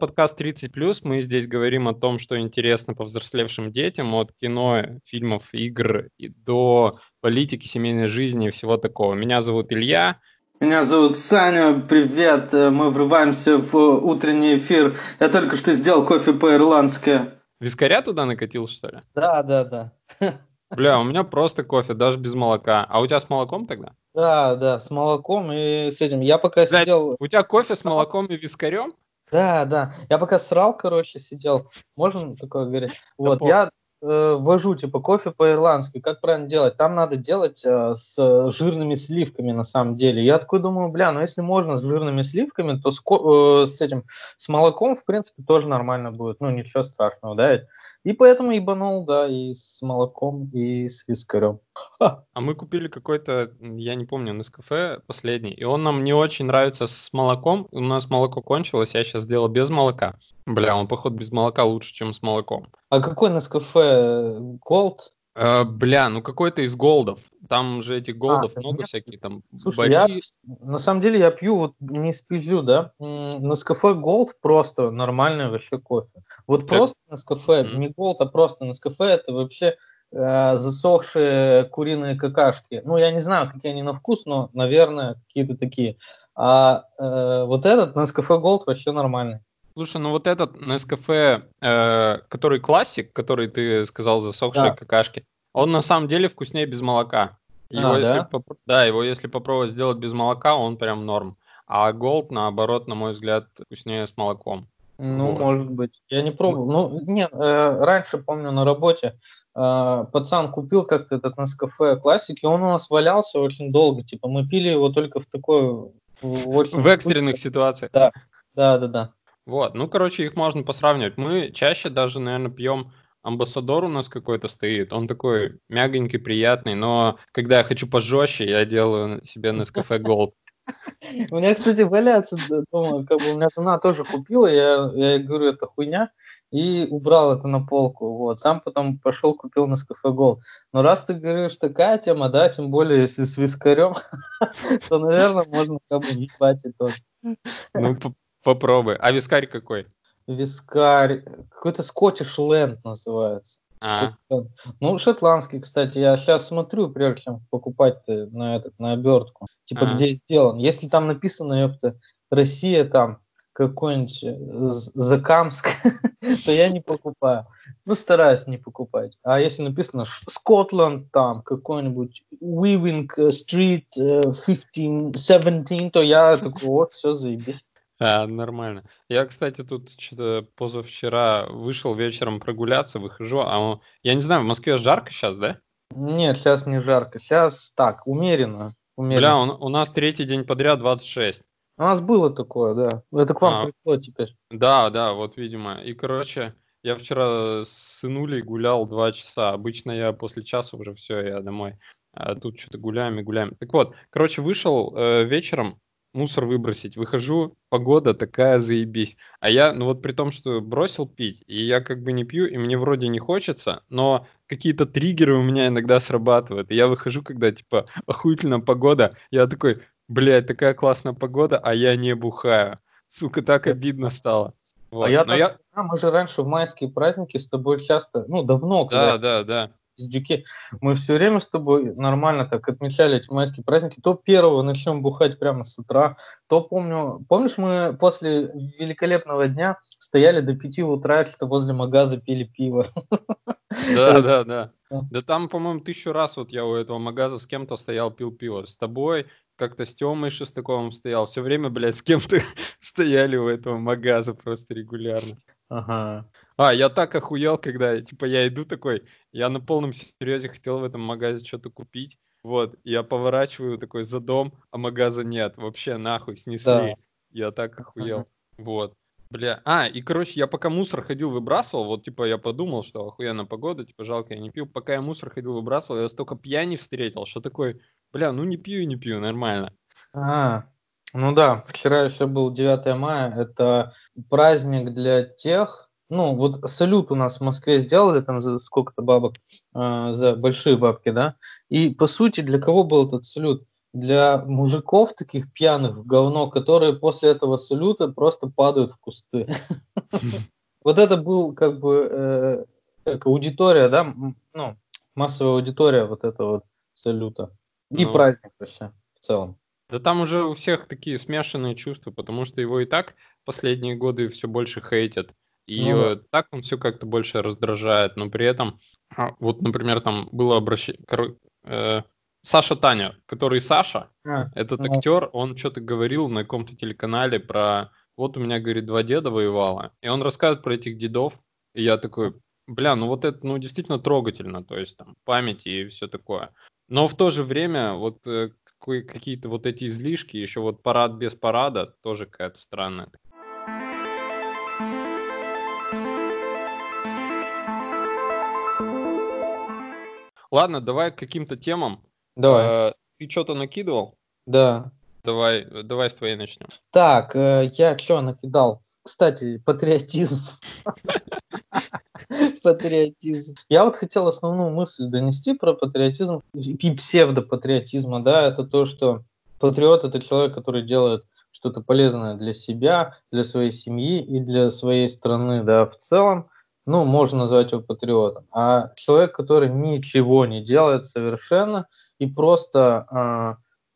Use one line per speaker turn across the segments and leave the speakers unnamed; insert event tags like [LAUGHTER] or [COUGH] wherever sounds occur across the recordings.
Подкаст 30+. Мы здесь говорим о том, что интересно повзрослевшим детям, от кино, фильмов, игр и до политики, семейной жизни и всего такого. Меня зовут Илья.
Меня зовут Саня, привет. Мы врываемся в утренний эфир. Я только что сделал кофе по-ирландски.
Вискаря туда накатил, что ли?
Да, да, да. [LAUGHS]
Бля, у меня просто кофе, даже без молока. А у тебя с молоком тогда?
Да, да, с молоком и с этим. Я пока
Блядь,
сидел...
У тебя кофе с молоком и вискарем?
Да, да. Я пока срал, короче, сидел. Можно такое говорить? Вот, я э, вожу, типа, кофе по-ирландски. Как правильно делать? Там надо делать э, с жирными сливками, на самом деле. Я такой думаю, бля, ну если можно с жирными сливками, то с, э, с этим, с молоком, в принципе, тоже нормально будет. Ну, ничего страшного, да? И поэтому ебанул, да, и с молоком, и с вискарем.
А мы купили какой-то, я не помню, Нескафе последний, и он нам не очень нравится с молоком. У нас молоко кончилось, я сейчас сделал без молока. Бля, он, походу, без молока лучше, чем с молоком.
А какой Nescafe? Gold?
Э, бля, ну какой-то из голдов. Там же этих голдов
это
много
нет.
всяких, там
Слушай, я, на самом деле я пью, вот не спизжу, да, м, Nescafe Gold просто нормальный вообще кофе. Вот
Так.
просто Nescafe,
Мгм.
не Gold, а просто Nescafe, это вообще э, засохшие куриные какашки. Ну, я не знаю, какие они на вкус, но, наверное, какие-то такие. А э, вот этот Nescafe Gold вообще нормальный.
Слушай, ну вот этот Nescafe, э, который классик, который ты сказал, засохшие
Да.
какашки, он на самом деле вкуснее без молока. Его
А,
если
да?
попро- да, его если попробовать сделать без молока, он прям норм. А Gold, наоборот, на мой взгляд, вкуснее с молоком.
Ну,
Вот.
может быть. Я не пробовал. Ну, не, э, раньше, помню, на работе э, пацан купил как-то этот Nescafe классики, он у нас валялся очень долго. Типа, мы пили его только в такой... В, очень
В экстренных ситуациях.
Да, да, да, да.
Вот, ну, короче, их можно посравнивать. Мы чаще даже, наверное, пьем Амбассадор у нас какой-то стоит. Он такой мягонький, приятный, но когда я хочу пожестче, я делаю себе Nescafe Gold.
У меня, кстати, валяется дома, как бы у меня жена тоже купила, я, я говорю, это хуйня, и убрал это на полку, вот. Сам потом пошел, купил Nescafe Gold. Но раз ты говоришь, такая тема, да, тем более, если с вискарем, [LAUGHS] то, наверное, можно как бы ебать и тоже.
Ну, попробуй. А вискарь какой?
Вискарь, какой-то Scottish Land называется.
А,
Ну, шотландский, кстати, я сейчас смотрю, прежде чем покупать на этот, на обертку, типа
Ага.
где сделан. Если там написано, ёпта, Россия там какой-нибудь э, Закамск, [LAUGHS] то я не покупаю. Ну, стараюсь не покупать. А если написано Скотланд там какой-нибудь Weaving Street э, 15, 17, то я такой, вот, все, заебись.
А, нормально. Я, кстати, тут что-то позавчера вышел вечером прогуляться, выхожу, а он- я не знаю, в Москве жарко сейчас, да?
Нет, сейчас не жарко, сейчас так, умеренно.
Бля,
умеренно.
он- у нас третий день подряд 26.
У нас было такое, да. Это к вам
А.
пришло теперь.
Да, да, вот, видимо. И, короче, я вчера с сынулей гулял два часа. Обычно я после часа уже все, я домой. А тут что-то гуляем и гуляем. Так вот, короче, вышел э, вечером мусор выбросить. Выхожу, погода такая заебись. А я, ну вот при том, что бросил пить, и я как бы не пью, и мне вроде не хочется, но какие-то триггеры у меня иногда срабатывают. И я выхожу, когда, типа, охуительная погода, я такой, блядь, такая классная погода, а я не бухаю. Сука, так обидно стало. Вот.
а я, так всегда- мы же раньше в майские праздники с тобой часто, ну, давно, когда
Да, да, да.
Пиздюки, мы все время с тобой нормально так отмечали эти майские праздники. То первого начнем бухать прямо с утра, то помню, помнишь, мы после великолепного дня стояли до 5 утра, что возле магаза пили пиво.
Да, да, да.
Да.
Да там, по-моему, тысячу раз вот я у этого магаза с кем-то стоял, пил пиво. С тобой, как-то с Тёмой Шестаковым стоял. Все время, блядь, с кем-то [LAUGHS] стояли у этого магаза просто регулярно.
Ага.
А, я так охуел, когда, типа, я иду такой, я на полном серьезе хотел в этом магазе что-то купить. Вот, я поворачиваю такой за дом, а магаза нет. Вообще нахуй снесли. Я так охуел. Вот. Бля. А, и короче, я пока мусор ходил, выбрасывал, вот типа я подумал, что охуенная погода, типа жалко, я не пью. Пока я мусор ходил, выбрасывал, я столько пьяни встретил, что такой, бля, ну не пью и не пью, нормально.
А, ну да, вчера еще был 9 мая, это праздник для тех, ну вот салют у нас в Москве сделали там за сколько-то бабок, а, за большие бабки, да, и по сути для кого был этот салют? для мужиков таких пьяных в говно, которые после этого салюта просто падают в кусты. [LAUGHS] Вот это был как бы э, аудитория, да, ну, массовая аудитория вот этого вот салюта. И ну, праздник вообще в целом.
Да там уже у всех такие смешанные чувства, потому что его и так последние годы все больше хейтят. И ну, да. так он все как-то больше раздражает, но при этом, а, вот, например, там было обращение, э, Саша Таня, который Саша, а, этот ну. актер, он что-то говорил на каком-то телеканале про, вот у меня, говорит, два деда воевало, и он рассказывает про этих дедов, и я такой, бля, ну вот это, ну, действительно трогательно, то есть там память и все такое. Но в то же время вот э, какие-то вот эти излишки, еще вот парад без парада, тоже какая-то странная. Ладно, давай к каким-то темам.
Давай.
Э, ты что-то накидывал?
Да.
Давай, давай с твоей начнем.
Так, э, я что накидал? Кстати, патриотизм. [LAUGHS] Патриотизм. Я вот хотел основную мысль донести про патриотизм и псевдопатриотизма, да, это то, что патриот это человек, который делает что-то полезное для себя, для своей семьи и для своей страны, да, в целом ну, можно назвать его патриотом. А человек, который ничего не делает совершенно и просто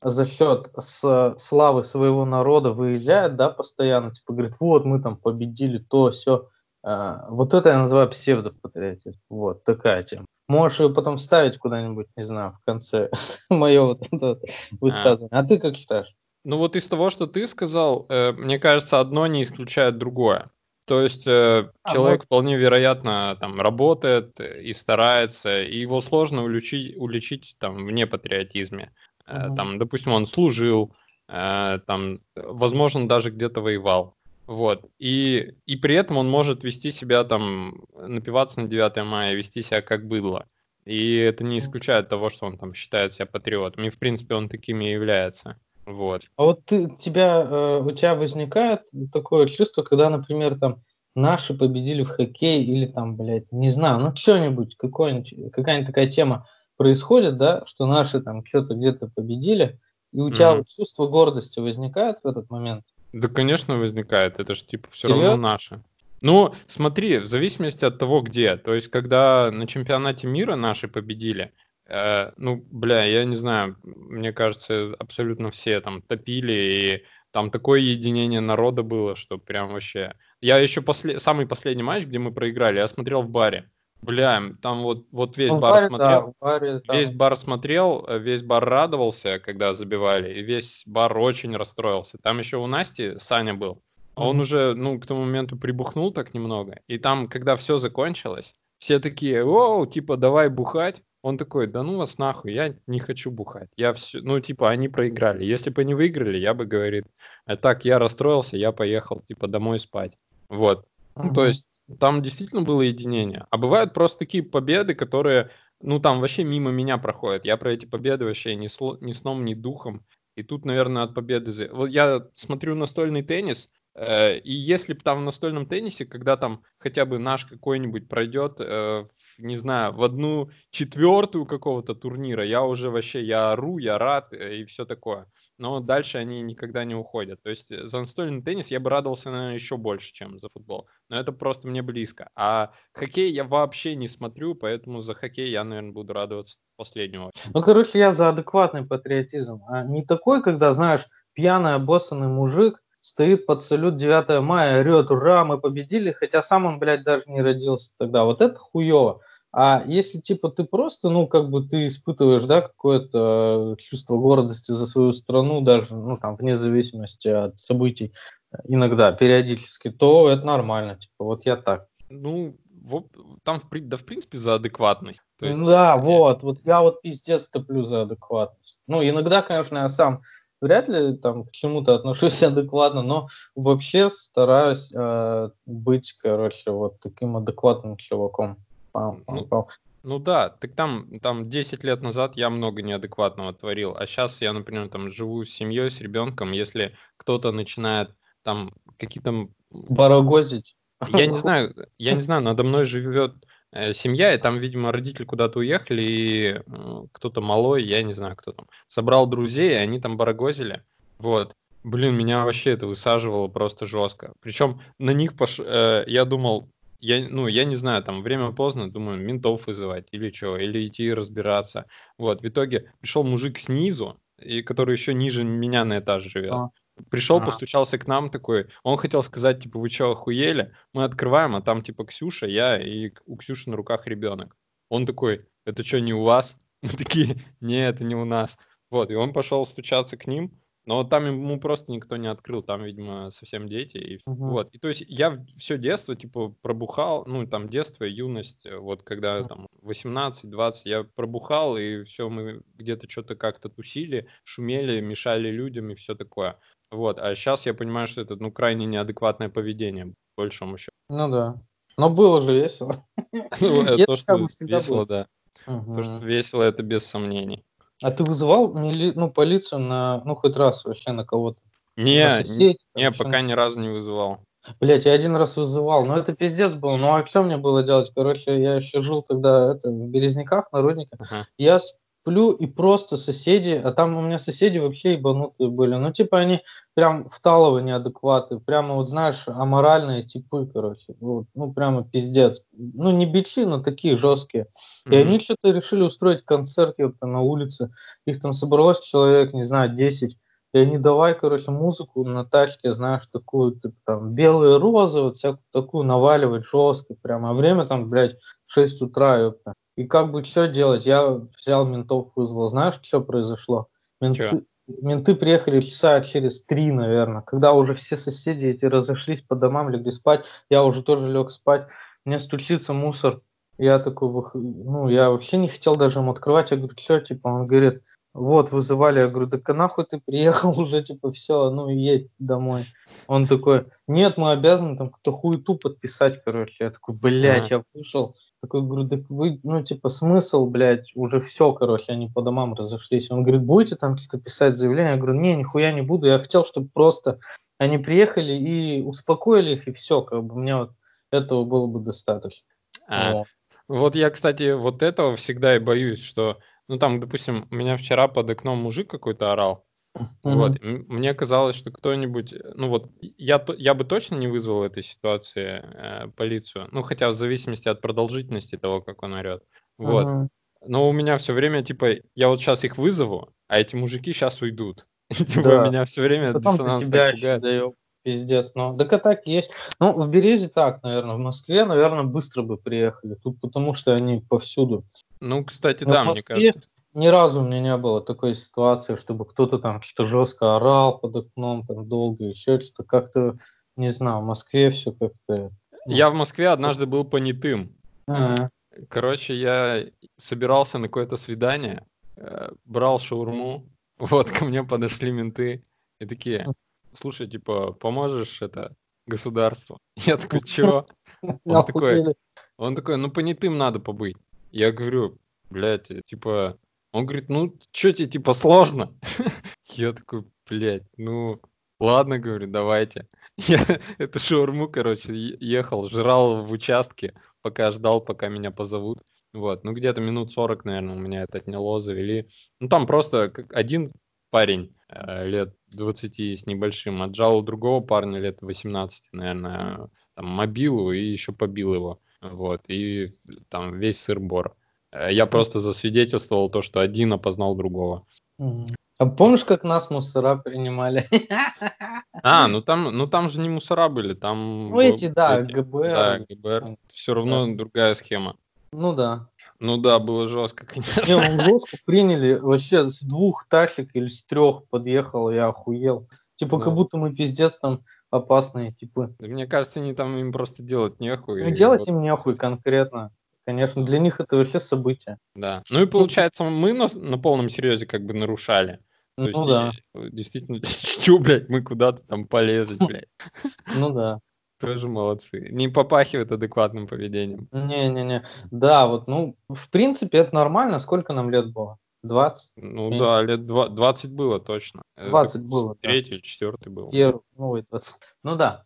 э, за счет с, славы своего народа выезжает, да, постоянно, типа говорит, вот мы там победили то, все. Э, а, вот это я называю псевдопатриотизм. Вот такая тема. Можешь ее потом вставить куда-нибудь, не знаю, в конце [LAUGHS] мое вот это высказывание. А ты как считаешь?
Ну вот из того, что ты сказал, э, мне кажется, одно не исключает другое. То есть э, а, человек вот. вполне вероятно там работает и старается, и его сложно уличить, уличить там в непатриотизме. Э. Там, допустим, он служил, э, там, возможно, даже где-то воевал. Вот. И, и при этом он может вести себя там, напиваться на 9 мая, вести себя как быдло. И это не исключает того, что он там считает себя патриотом. И, в принципе, он таким и является. Вот.
А вот ты, тебя, э, у тебя возникает такое чувство, когда, например, там наши победили в хоккей или там, блядь, не знаю, ну что-нибудь, какая-нибудь такая тема происходит, да, что наши там что-то где-то победили, и у тебя вот чувство гордости возникает в этот момент?
Да, конечно, возникает. Это же типа все Серьезно? равно наше. Ну, смотри, в зависимости от того, где. То есть, когда на чемпионате мира наши победили, Э, ну, бля, я не знаю, мне кажется, абсолютно все там топили, и там такое единение народа было, что прям вообще... Я еще после... самый последний матч, где мы проиграли, я смотрел в баре. Бля, там вот, вот весь ну, бар баре, смотрел, да, баре, весь бар смотрел, э, весь бар радовался, когда забивали, и весь бар очень расстроился. Там еще у Насти Саня был, mm-hmm. он уже, ну, к тому моменту прибухнул так немного, и там, когда все закончилось, все такие, о, типа, давай бухать, он такой, да ну вас нахуй, я не хочу бухать. Я все, ну типа они проиграли. Если бы они выиграли, я бы говорит, а так я расстроился, я поехал типа домой спать. Вот. Uh-huh. Ну, то есть там действительно было единение. А бывают просто такие победы, которые, ну там вообще мимо меня проходят. Я про эти победы вообще ни, сло, ни сном, ни духом. И тут, наверное, от победы... Вот я смотрю настольный теннис, и если бы там в настольном теннисе, когда там хотя бы наш какой-нибудь пройдет э, не знаю, в одну четвертую какого-то турнира, я уже вообще, я ору, я рад э, и все такое. Но дальше они никогда не уходят. То есть э, за настольный теннис я бы радовался, наверное, еще больше, чем за футбол. Но это просто мне близко. А хоккей я вообще не смотрю, поэтому за хоккей я, наверное, буду радоваться последнего.
Ну, короче, я за адекватный патриотизм. А не такой, когда, знаешь, пьяный обоссанный мужик стоит под салют 9 мая, орет, ура, мы победили, хотя сам он, блядь, даже не родился тогда. Вот это хуево. А если, типа, ты просто, ну, как бы ты испытываешь, да, какое-то чувство гордости за свою страну, даже, ну, там, вне зависимости от событий, иногда, периодически, то это нормально, типа, вот я так.
Ну, вот, там, да, в принципе, за адекватность.
То есть, да, вот, вот я вот пиздец топлю за адекватность. Ну, иногда, конечно, я сам вряд ли там к чему-то отношусь [LAUGHS] адекватно, но вообще стараюсь э, быть, короче, вот таким адекватным чуваком.
Пам, пам, пам. Ну, ну да, так там, там 10 лет назад я много неадекватного творил, а сейчас я, например, там живу с семьей, с ребенком, если кто-то начинает там какие-то...
Барагозить.
Я не знаю, я не знаю, надо мной живет семья, и там, видимо, родители куда-то уехали, и кто-то малой, я не знаю, кто там, собрал друзей, и они там барагозили. Вот. Блин, меня вообще это высаживало просто жестко. Причем на них пош... э, я думал, я, ну, я не знаю, там время поздно, думаю, ментов вызывать или что, или идти разбираться. Вот, в итоге пришел мужик снизу, и который еще ниже меня на этаже живет. А. Пришел, а. постучался к нам такой, он хотел сказать, типа, вы что, охуели? Мы открываем, а там, типа, Ксюша, я и у Ксюши на руках ребенок. Он такой, это что, не у вас? [LAUGHS] Мы такие, не, это не у нас. Вот, и он пошел стучаться к ним, но там ему просто никто не открыл, там, видимо, совсем дети. И, угу. Вот. И то есть я все детство, типа, пробухал, ну, там, детство, юность, э, вот когда там 18-20, я пробухал, и все, мы где-то что-то как-то тусили, шумели, мешали людям и все такое. Вот. А сейчас я понимаю, что это, ну, крайне неадекватное поведение, по большому счету.
Ну да. Но было же весело. [LAUGHS]
Ну, то, что весело, да. То, что весело, это без сомнений.
А ты вызывал ну, полицию на, ну, хоть раз вообще на кого-то?
Не, соседей, не, пока ни разу не вызывал.
Блять, я один раз вызывал, но это пиздец был. Ну а что мне было делать? Короче, я еще жил тогда это, в Березняках, на Руднике. Uh-huh. Я сплю, и просто соседи, а там у меня соседи вообще ебанутые были. Ну, типа, они прям вталово неадекваты, прямо, вот знаешь, аморальные типы, короче. Вот, ну, прямо пиздец. Ну, не бичи, но такие жесткие. Mm-hmm. И они что-то решили устроить концерт ёпта, на улице. Их там собралось человек, не знаю, 10. И они давай, короче, музыку на тачке, знаешь, такую, типа, там, белые розы, вот всякую такую наваливать жестко прямо. А время там, блядь, 6 утра, ёпта. И как бы что делать? Я взял ментов, вызвал. Знаешь, что произошло? Менты, менты приехали часа через три, наверное, когда уже все соседи эти разошлись по домам, легли спать. Я уже тоже лег спать. Мне стучится мусор. Я такой, ну, я вообще не хотел даже ему открывать. Я говорю, что, типа, он говорит, вот, вызывали. Я говорю, да нахуй ты приехал [LAUGHS] уже, типа, все, ну, едь домой. Он такой, нет, мы обязаны там какую-то хуету подписать, короче. Я такой, блядь, я вышел. Такой, говорю, да вы, ну, типа, смысл, блядь, уже все, короче, они по домам разошлись. Он говорит, будете там что-то писать заявление? Я говорю, не, нихуя не буду. Я хотел, чтобы просто они приехали и успокоили их, и все, как бы мне вот этого было бы достаточно.
А, вот. вот я, кстати, вот этого всегда и боюсь, что, ну, там, допустим, у меня вчера под окном мужик какой-то орал, вот. Мне казалось, что кто-нибудь, э, ну вот, я, я бы точно не вызвал в этой ситуации э, полицию, ну хотя в зависимости от продолжительности того, как он орет. Вот. uh Но у меня все время, типа, я вот сейчас их вызову, а эти мужики сейчас уйдут. [LAUGHS] типа, да. меня все время
Потом диссонанс тебя пугает. Пиздец, ну, так и так есть. Ну, в Березе так, наверное, в Москве, наверное, быстро бы приехали, тут потому что они повсюду.
Ну, кстати, Но да, мне кажется
ни разу у меня не было такой ситуации, чтобы кто-то там что-то жестко орал под окном, там долго, еще что-то. Как-то, не знаю, в Москве все как-то...
Ну. Я в Москве однажды был понятым. А-а. Короче, я собирался на какое-то свидание, э, брал шаурму, [LAUGHS] вот ко мне подошли менты и такие, слушай, типа, поможешь это государству? [LAUGHS] Я такой, [LAUGHS] чего? Он такой, он такой, ну понятым надо побыть. Я говорю, блядь, типа, он говорит, ну, что тебе, типа, сложно? [LAUGHS] Я такой, блядь, ну, ладно, говорю, давайте. Я эту шаурму, короче, ехал, жрал в участке, пока ждал, пока меня позовут. Вот, ну, где-то минут 40, наверное, у меня это отняло, завели. Ну, там просто один парень э, лет 20 с небольшим отжал у другого парня лет 18, наверное, там, мобилу и еще побил его. Вот, и там весь сыр-бор. Э, я просто засвидетельствовал то, что один опознал другого.
А помнишь, как нас мусора принимали? [LAUGHS]
А, ну там, ну там же не мусора были, там...
Ну эти, да, ГБР.
Да, ГБР. Все равно да. другая схема.
Ну да.
Ну да, было жестко, [LAUGHS] конечно.
Не, жестко приняли, вообще с двух тачек или с трех подъехал, я охуел. Типа, да. как будто мы пиздец там опасные, типа.
Мне кажется, они там им просто делать нехуй.
Ну, делать вот... им нехуй конкретно. Конечно, для них это вообще событие.
Да. Ну и получается, мы на, на полном серьезе как бы нарушали. То ну да. Действительно, [LAUGHS] что, блядь, мы куда-то там полезли, блядь.
Ну да.
Тоже молодцы. Не попахивает адекватным поведением.
Не-не-не. Да, вот, ну, в принципе, это нормально. Сколько нам лет было? 20?
Ну Меньше. да, лет 20 было точно.
20 это было.
Третий, да. четвертый был.
Первый, ну, 20. Ну да.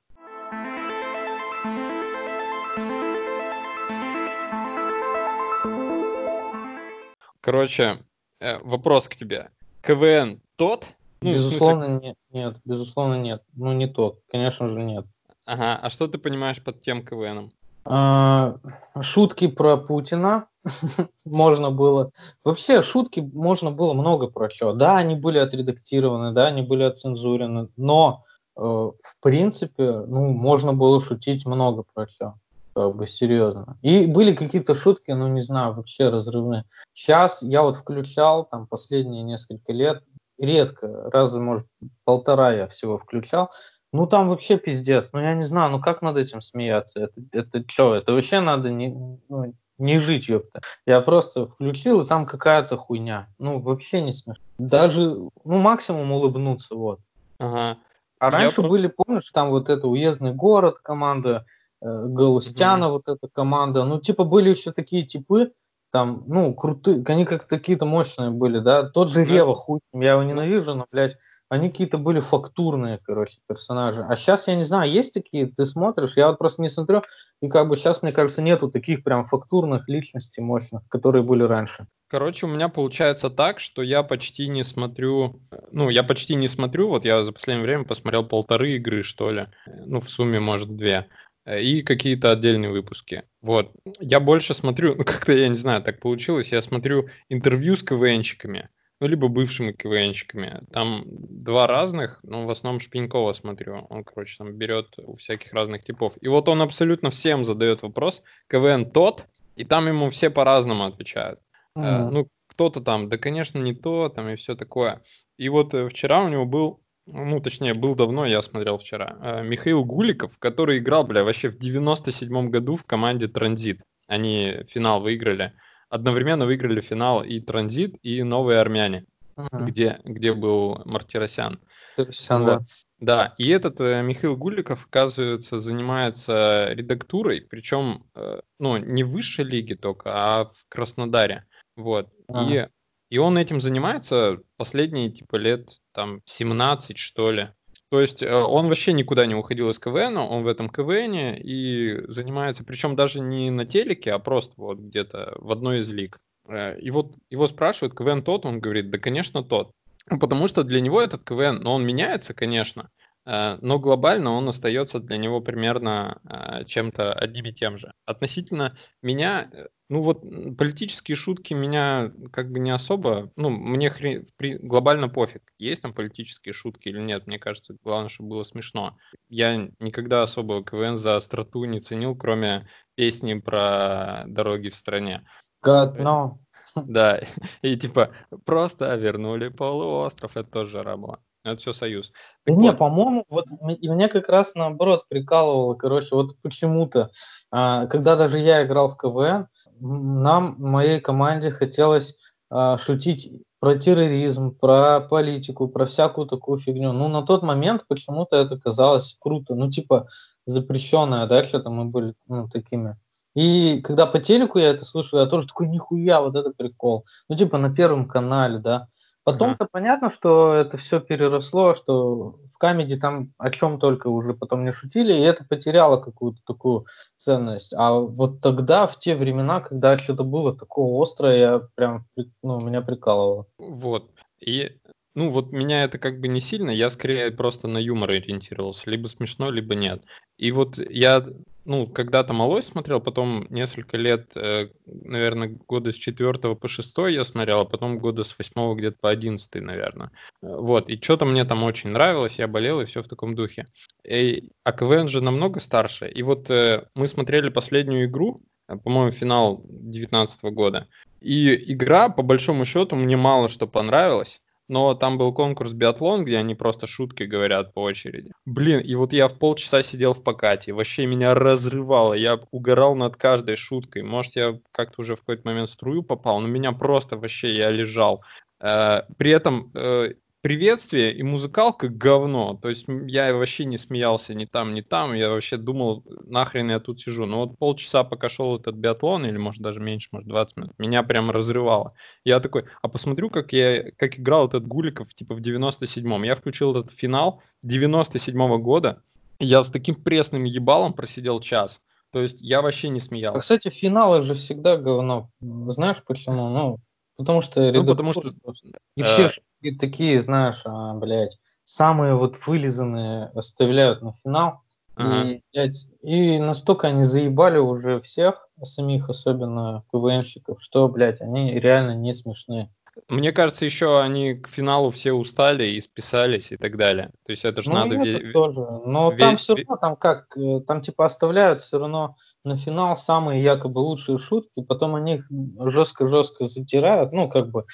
Короче, э, вопрос к тебе. КВН тот?
Ну, безусловно, смысле... нет, нет, безусловно, нет. Ну, не тот, конечно же, нет.
Ага, а что ты понимаешь под тем КВНом?
А, шутки про Путина [LAUGHS] можно было. Вообще, шутки можно было много про что. Да, они были отредактированы, да, они были отцензурены, но э, в принципе, ну, можно было шутить много про что как бы серьезно. И были какие-то шутки, ну не знаю, вообще разрывные. Сейчас я вот включал там последние несколько лет, редко, раза, может, полтора я всего включал. Ну там вообще пиздец. Ну я не знаю, ну как над этим смеяться? Это, это что? Это вообще надо не, ну, не жить, ёпта. Я просто включил, и там какая-то хуйня. Ну вообще не смешно. Даже, ну максимум улыбнуться, вот.
Ага.
А раньше я... были, помнишь, там вот это уездный город, команда, э, Галустяна, mm-hmm. вот эта команда. Ну типа были еще такие типы, там, ну, крутые, они как какие-то мощные были, да, тот же Рева, хуй, я его ненавижу, но, блядь, они какие-то были фактурные, короче, персонажи. А сейчас, я не знаю, есть такие, ты смотришь, я вот просто не смотрю, и как бы сейчас, мне кажется, нету таких прям фактурных личностей мощных, которые были раньше.
Короче, у меня получается так, что я почти не смотрю, ну, я почти не смотрю, вот я за последнее время посмотрел полторы игры, что ли, ну, в сумме, может, две. Э, и какие-то отдельные выпуски. Вот. Я больше смотрю, [LAUGHS] ну как-то, я не знаю, так получилось, я смотрю интервью с КВНщиками, ну, либо бывшими КВНщиками. Там два разных, но в основном Шпинькова смотрю. Он, короче, там берет у всяких разных типов. И вот он абсолютно всем задает вопрос, КВН тот, и там ему все по-разному отвечают. Mm-hmm. ну, кто-то там, да, конечно, не то, там и все такое. И вот э, вчера у него был ну, точнее, был давно, я смотрел вчера, э, Михаил Гуликов, который играл, бля, вообще в 97-м году в команде «Транзит». Они финал выиграли. Одновременно выиграли финал и «Транзит», и «Новые армяне», uh-huh. где, где был Мартиросян.
Мартиросян, вот. да.
Да, и этот э, Михаил Гуликов, оказывается, занимается редактурой, причем, э, ну, не в высшей лиге только, а в Краснодаре. Вот. А. И и он этим занимается последние, типа, лет, там, 17, что ли. То есть э, он вообще никуда не уходил из КВН, он в этом КВН и занимается, причем даже не на телеке, а просто вот где-то в одной из лиг. Э, и вот его спрашивают, КВН тот, он говорит, да, конечно, тот. Потому что для него этот КВН, но он меняется, конечно, но глобально он остается для него примерно э, чем-то одним и тем же. Относительно меня, э, ну вот политические шутки меня как бы не особо, ну мне хрен, глобально пофиг, есть там политические шутки или нет, мне кажется, главное, чтобы было смешно. Я никогда особо КВН за остроту не ценил, кроме песни про дороги в стране.
God, no.
Да, [LAUGHS] и типа просто вернули полуостров, это тоже жара была. Это все союз.
Так не, вот. по-моему, вот и меня как раз наоборот прикалывало, короче, вот почему-то, а, когда даже я играл в КВН, нам, моей команде, хотелось а, шутить про терроризм, про политику, про всякую такую фигню. Ну, на тот момент почему-то это казалось круто. Ну, типа, запрещенное, да, что-то мы были ну, такими. И когда по телеку я это слушаю, я тоже такой, нихуя, вот это прикол. Ну, типа, на Первом канале, да. Потом-то ага. понятно, что это все переросло, что в камеди там о чем только уже потом не шутили, и это потеряло какую-то такую ценность. А вот тогда, в те времена, когда что-то было такое острое, я прям, ну, меня прикалывало.
Вот. И ну, вот меня это как бы не сильно, я скорее просто на юмор ориентировался, либо смешно, либо нет. И вот я, ну, когда-то малой смотрел, потом несколько лет, э, наверное, года с четвертого по шестой я смотрел, а потом года с восьмого где-то по одиннадцатый, наверное. Вот, и что-то мне там очень нравилось, я болел, и все в таком духе. И, а КВН же намного старше. И вот э, мы смотрели последнюю игру, э, по-моему, финал 19 года. И игра, по большому счету, мне мало что понравилось но там был конкурс биатлон, где они просто шутки говорят по очереди. Блин, и вот я в полчаса сидел в покате, вообще меня разрывало, я угорал над каждой шуткой. Может, я как-то уже в какой-то момент струю попал, но меня просто вообще, я лежал. Э, при этом э, приветствие и музыкалка говно. То есть я вообще не смеялся ни там, ни там. Я вообще думал, нахрен я тут сижу. Но вот полчаса, пока шел этот биатлон, или может даже меньше, может 20 минут, меня прям разрывало. Я такой, а посмотрю, как я, как играл этот Гуликов, типа в 97-м. Я включил этот финал 97-го года. Я с таким пресным ебалом просидел час. То есть я вообще не смеялся.
Кстати, финалы же всегда говно. Знаешь почему? Ну, Потому что
ну, потому что
и все э... такие, знаешь, а, блядь, самые вот вылизанные оставляют на финал. Ага. И, блядь, и настолько они заебали уже всех, самих особенно КВНщиков, что, блядь, они реально не смешные.
Мне кажется, еще они к финалу все устали и списались и так далее. То есть это же
ну,
надо...
Это тоже. Но ве... там все равно, там как, э, там типа оставляют все равно на финал самые якобы лучшие шутки, потом они их жестко-жестко затирают, ну как бы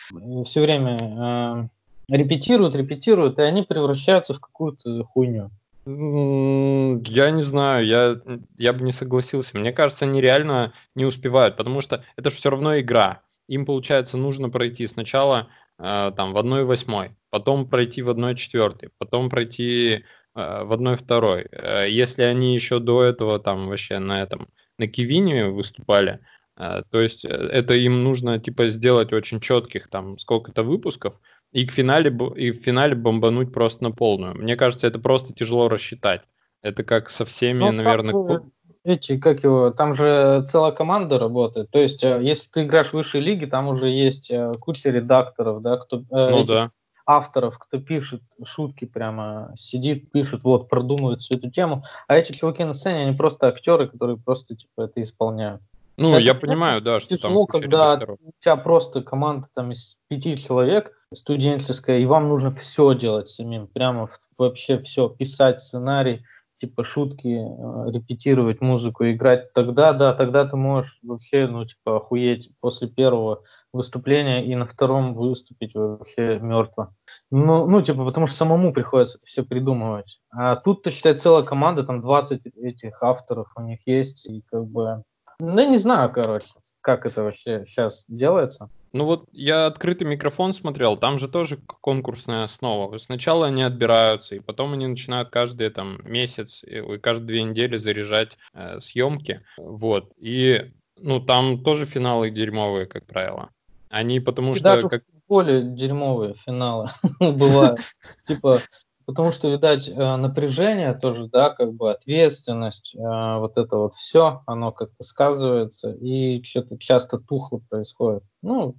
все время э, репетируют, репетируют, и они превращаются в какую-то хуйню.
Я не знаю, я, я бы не согласился. Мне кажется, они реально не успевают, потому что это же все равно игра им, получается, нужно пройти сначала э, там в одной восьмой, потом пройти в одной четвертой, потом пройти э, в одной второй. Э, если они еще до этого там вообще на этом, на Кивине выступали, э, то есть э, это им нужно типа сделать очень четких там сколько-то выпусков, и к финале, и в финале бомбануть просто на полную. Мне кажется, это просто тяжело рассчитать. Это как со всеми, ну, наверное,
эти, как его, там же целая команда работает. То есть, э, если ты играешь в высшей лиге, там уже есть э, куча редакторов, да, кто,
ну, да.
Авторов, кто пишет шутки прямо, сидит, пишет, вот, продумывает всю эту тему. А эти чуваки на сцене, они просто актеры, которые просто, типа, это исполняют.
Ну, это, я понимаю, да, что
тяжело, там когда у тебя просто команда там из пяти человек студенческая, и вам нужно все делать самим, прямо вообще все, писать сценарий, типа шутки, э, репетировать музыку, играть, тогда, да, тогда ты можешь вообще, ну, типа, охуеть после первого выступления и на втором выступить вообще мертво. Ну, ну, типа, потому что самому приходится все придумывать. А тут, ты считай, целая команда, там 20 этих авторов у них есть, и как бы... Ну, не знаю, короче, как это вообще сейчас делается.
Ну вот я открытый микрофон смотрел, там же тоже конкурсная основа. Сначала они отбираются, и потом они начинают каждый там месяц и каждые две недели заряжать э, съемки. Вот. И ну там тоже финалы дерьмовые, как правило. Они потому и что...
Даже как... более дерьмовые финалы [LAUGHS] бывают. Типа Потому что, видать, э, напряжение тоже, да, как бы ответственность, э, вот это вот все, оно как-то сказывается, и что-то часто тухло происходит. Ну,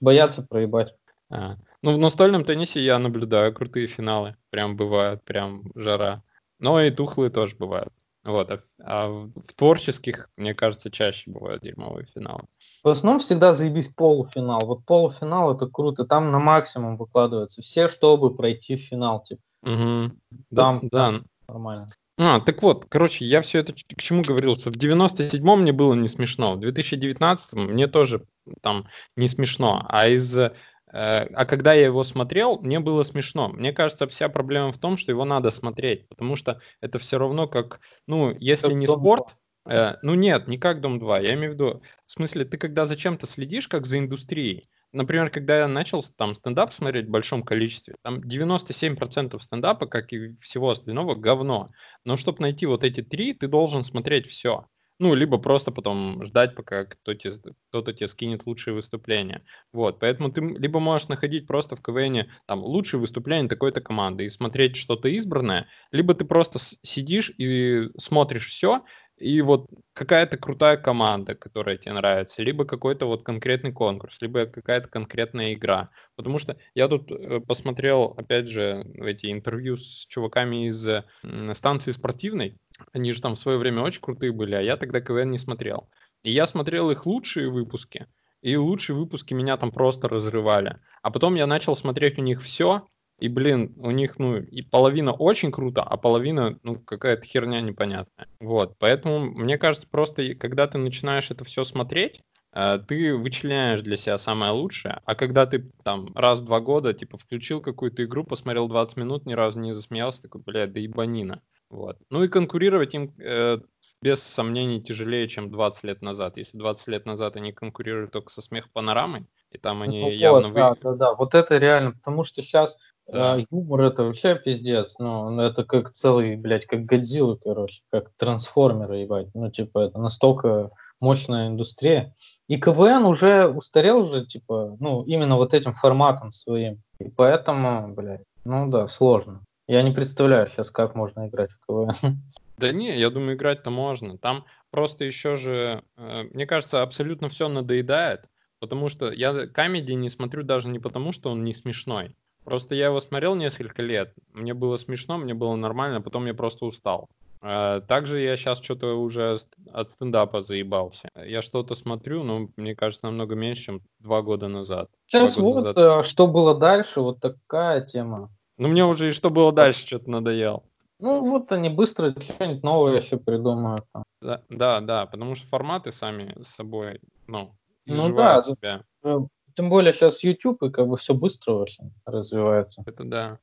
боятся проебать.
А. Ну, в настольном теннисе я наблюдаю крутые финалы. Прям бывают, прям жара. Но и тухлые тоже бывают. Вот, а, а в творческих, мне кажется, чаще бывают дерьмовые финалы.
В основном всегда заебись полуфинал. Вот полуфинал это круто, там на максимум выкладывается все, чтобы пройти в финал, типа.
Угу. Да, да. Нормально. А, так вот, короче, я все это к чему говорил, что в 97-м мне было не смешно, в 2019-м мне тоже там не смешно, а из э, а когда я его смотрел, мне было смешно. Мне кажется, вся проблема в том, что его надо смотреть, потому что это все равно как, ну, если как не спорт, э, ну нет, не как Дом 2, я имею в виду, в смысле, ты когда за чем-то следишь, как за индустрией, например, когда я начал там стендап смотреть в большом количестве, там 97% стендапа, как и всего остального, говно. Но чтобы найти вот эти три, ты должен смотреть все. Ну, либо просто потом ждать, пока кто-то, кто-то тебе скинет лучшие выступления. Вот, поэтому ты либо можешь находить просто в КВН там лучшие выступления такой-то команды и смотреть что-то избранное, либо ты просто сидишь и смотришь все, и вот какая-то крутая команда, которая тебе нравится, либо какой-то вот конкретный конкурс, либо какая-то конкретная игра. Потому что я тут э, посмотрел, опять же, эти интервью с чуваками из станции спортивной. Они же там в свое время очень крутые были, а я тогда КВН не смотрел. И я смотрел их лучшие выпуски, и лучшие выпуски меня там просто разрывали. А потом я начал смотреть у них все, и, блин, у них, ну, и половина очень круто, а половина, ну, какая-то херня непонятная. Вот, поэтому, мне кажется, просто, когда ты начинаешь это все смотреть, э, ты вычленяешь для себя самое лучшее, а когда ты там раз в два года, типа, включил какую-то игру, посмотрел 20 минут, ни разу не засмеялся, такой, блядь, да ебанина. Вот. Ну и конкурировать им э, без сомнений тяжелее, чем 20 лет назад. Если 20 лет назад они конкурировали только со смех панорамой, и там они ну, явно
вот, вы... Да, да, да, вот это реально, потому что сейчас да. А, юмор это вообще пиздец. Ну, это как целый, блядь, как Годзилла, короче, как трансформеры, ебать. Ну, типа, это настолько мощная индустрия. И КВН уже устарел уже, типа, ну, именно вот этим форматом своим. И поэтому, блядь, ну да, сложно. Я не представляю сейчас, как можно играть в КВН.
Да не, я думаю, играть-то можно. Там просто еще же, э, мне кажется, абсолютно все надоедает. Потому что я комедии не смотрю даже не потому, что он не смешной. Просто я его смотрел несколько лет. Мне было смешно, мне было нормально, потом я просто устал. А, также я сейчас что-то уже от стендапа заебался. Я что-то смотрю, но мне кажется, намного меньше, чем два года назад.
Сейчас вот, назад. Э, что было дальше, вот такая тема.
Ну, мне уже и что было дальше, что-то надоел.
Ну, вот они быстро что-нибудь новое еще придумают.
Да, да, да, потому что форматы сами с собой, ну,
ну да, себя. Тем более сейчас YouTube и как бы все быстро очень развивается.
Это да.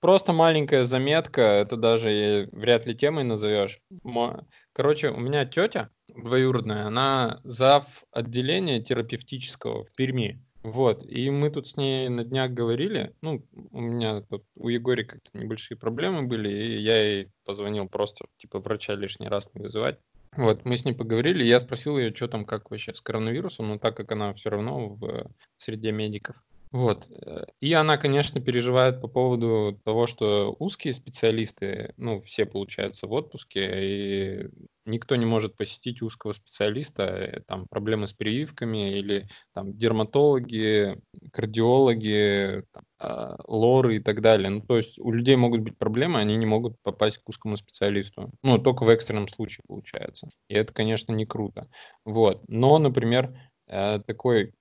Просто маленькая заметка, это даже вряд ли темой назовешь. Короче, у меня тетя двоюродная, она зав отделения терапевтического в Перми. Вот, и мы тут с ней на днях говорили, ну, у меня тут у Егори как-то небольшие проблемы были, и я ей позвонил просто, типа, врача лишний раз не вызывать. Вот, мы с ней поговорили, я спросил ее, что там, как вообще с коронавирусом, но так как она все равно в среде медиков. Вот. Э, и она, конечно, переживает по поводу того, что узкие специалисты, ну, все получаются в отпуске, и никто не может посетить узкого специалиста, э, там проблемы с прививками или там дерматологи, кардиологи, там, э, лоры и так далее. Ну, то есть у людей могут быть проблемы, они не могут попасть к узкому специалисту. Ну, только в экстренном случае получается. И это, конечно, не круто. Вот. Но, например, э, такой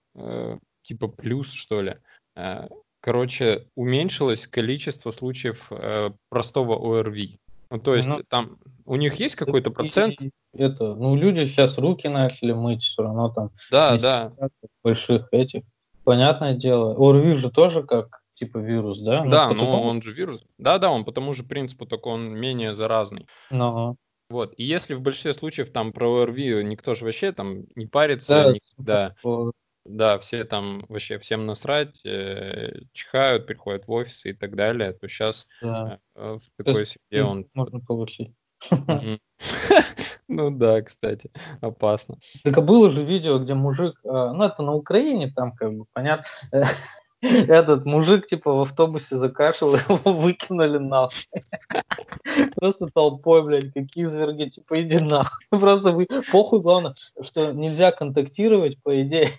типа плюс, что ли. Э, короче, уменьшилось количество случаев э, простого ОРВИ. Ну, то есть ну, там у них есть какой-то процент?
Это, ну, люди сейчас руки начали мыть, все равно там.
Да, да.
Больших этих. Понятное дело. ОРВИ же тоже как типа вирус, да?
Ну, да, но такому... он же вирус. Да, да, он по тому же принципу, только он менее заразный.
Ага.
Вот. И если в большинстве случаев там про ОРВИ никто же вообще там не парится, да, никогда. Да, все там вообще всем насрать, э, чихают, приходят в офисы и так далее, то сейчас да. э, в такой среде он...
Можно получить. [LAUGHS] [LAUGHS]
Ну да, кстати, опасно.
Так а было же видео, где мужик, э, ну это на Украине, там как бы понятно, [LAUGHS] этот мужик типа в автобусе закашлял, его выкинули нахуй. Просто толпой, блядь, какие зверги, типа иди нахуй. Просто вы, похуй, главное, что нельзя контактировать, по идее.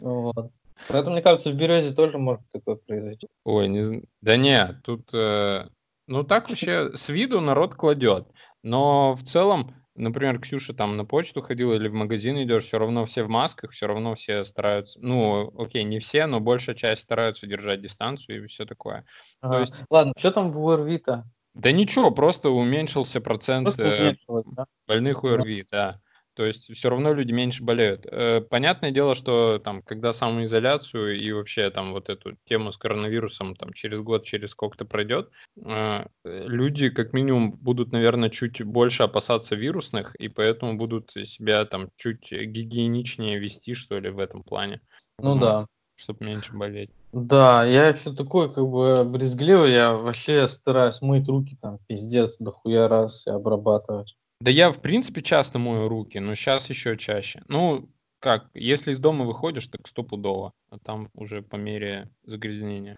Вот. Поэтому, мне кажется, в Березе тоже может такое произойти.
Ой, не Да не, тут... Э, ну, так вообще с виду народ кладет. Но в целом, например, Ксюша там на почту ходила или в магазин идешь, все равно все в масках, все равно все стараются... Ну, окей, не все, но большая часть стараются держать дистанцию и все такое.
Ага. То есть... Ладно, что там в ОРВИ-то?
Да ничего, просто уменьшился процент просто э, да? больных ОРВИ, да. То есть все равно люди меньше болеют. Э, понятное дело, что там, когда самоизоляцию и вообще там вот эту тему с коронавирусом там через год, через сколько-то пройдет, э, люди как минимум будут, наверное, чуть больше опасаться вирусных, и поэтому будут себя там чуть гигиеничнее вести, что ли, в этом плане.
Ну, ну да.
Чтобы меньше болеть.
Да, я еще такой как бы брезгливый, я вообще стараюсь мыть руки там пиздец дохуя раз и обрабатывать.
Да я, в принципе, часто мою руки, но сейчас еще чаще. Ну, как, если из дома выходишь, так стопудово, а там уже по мере загрязнения.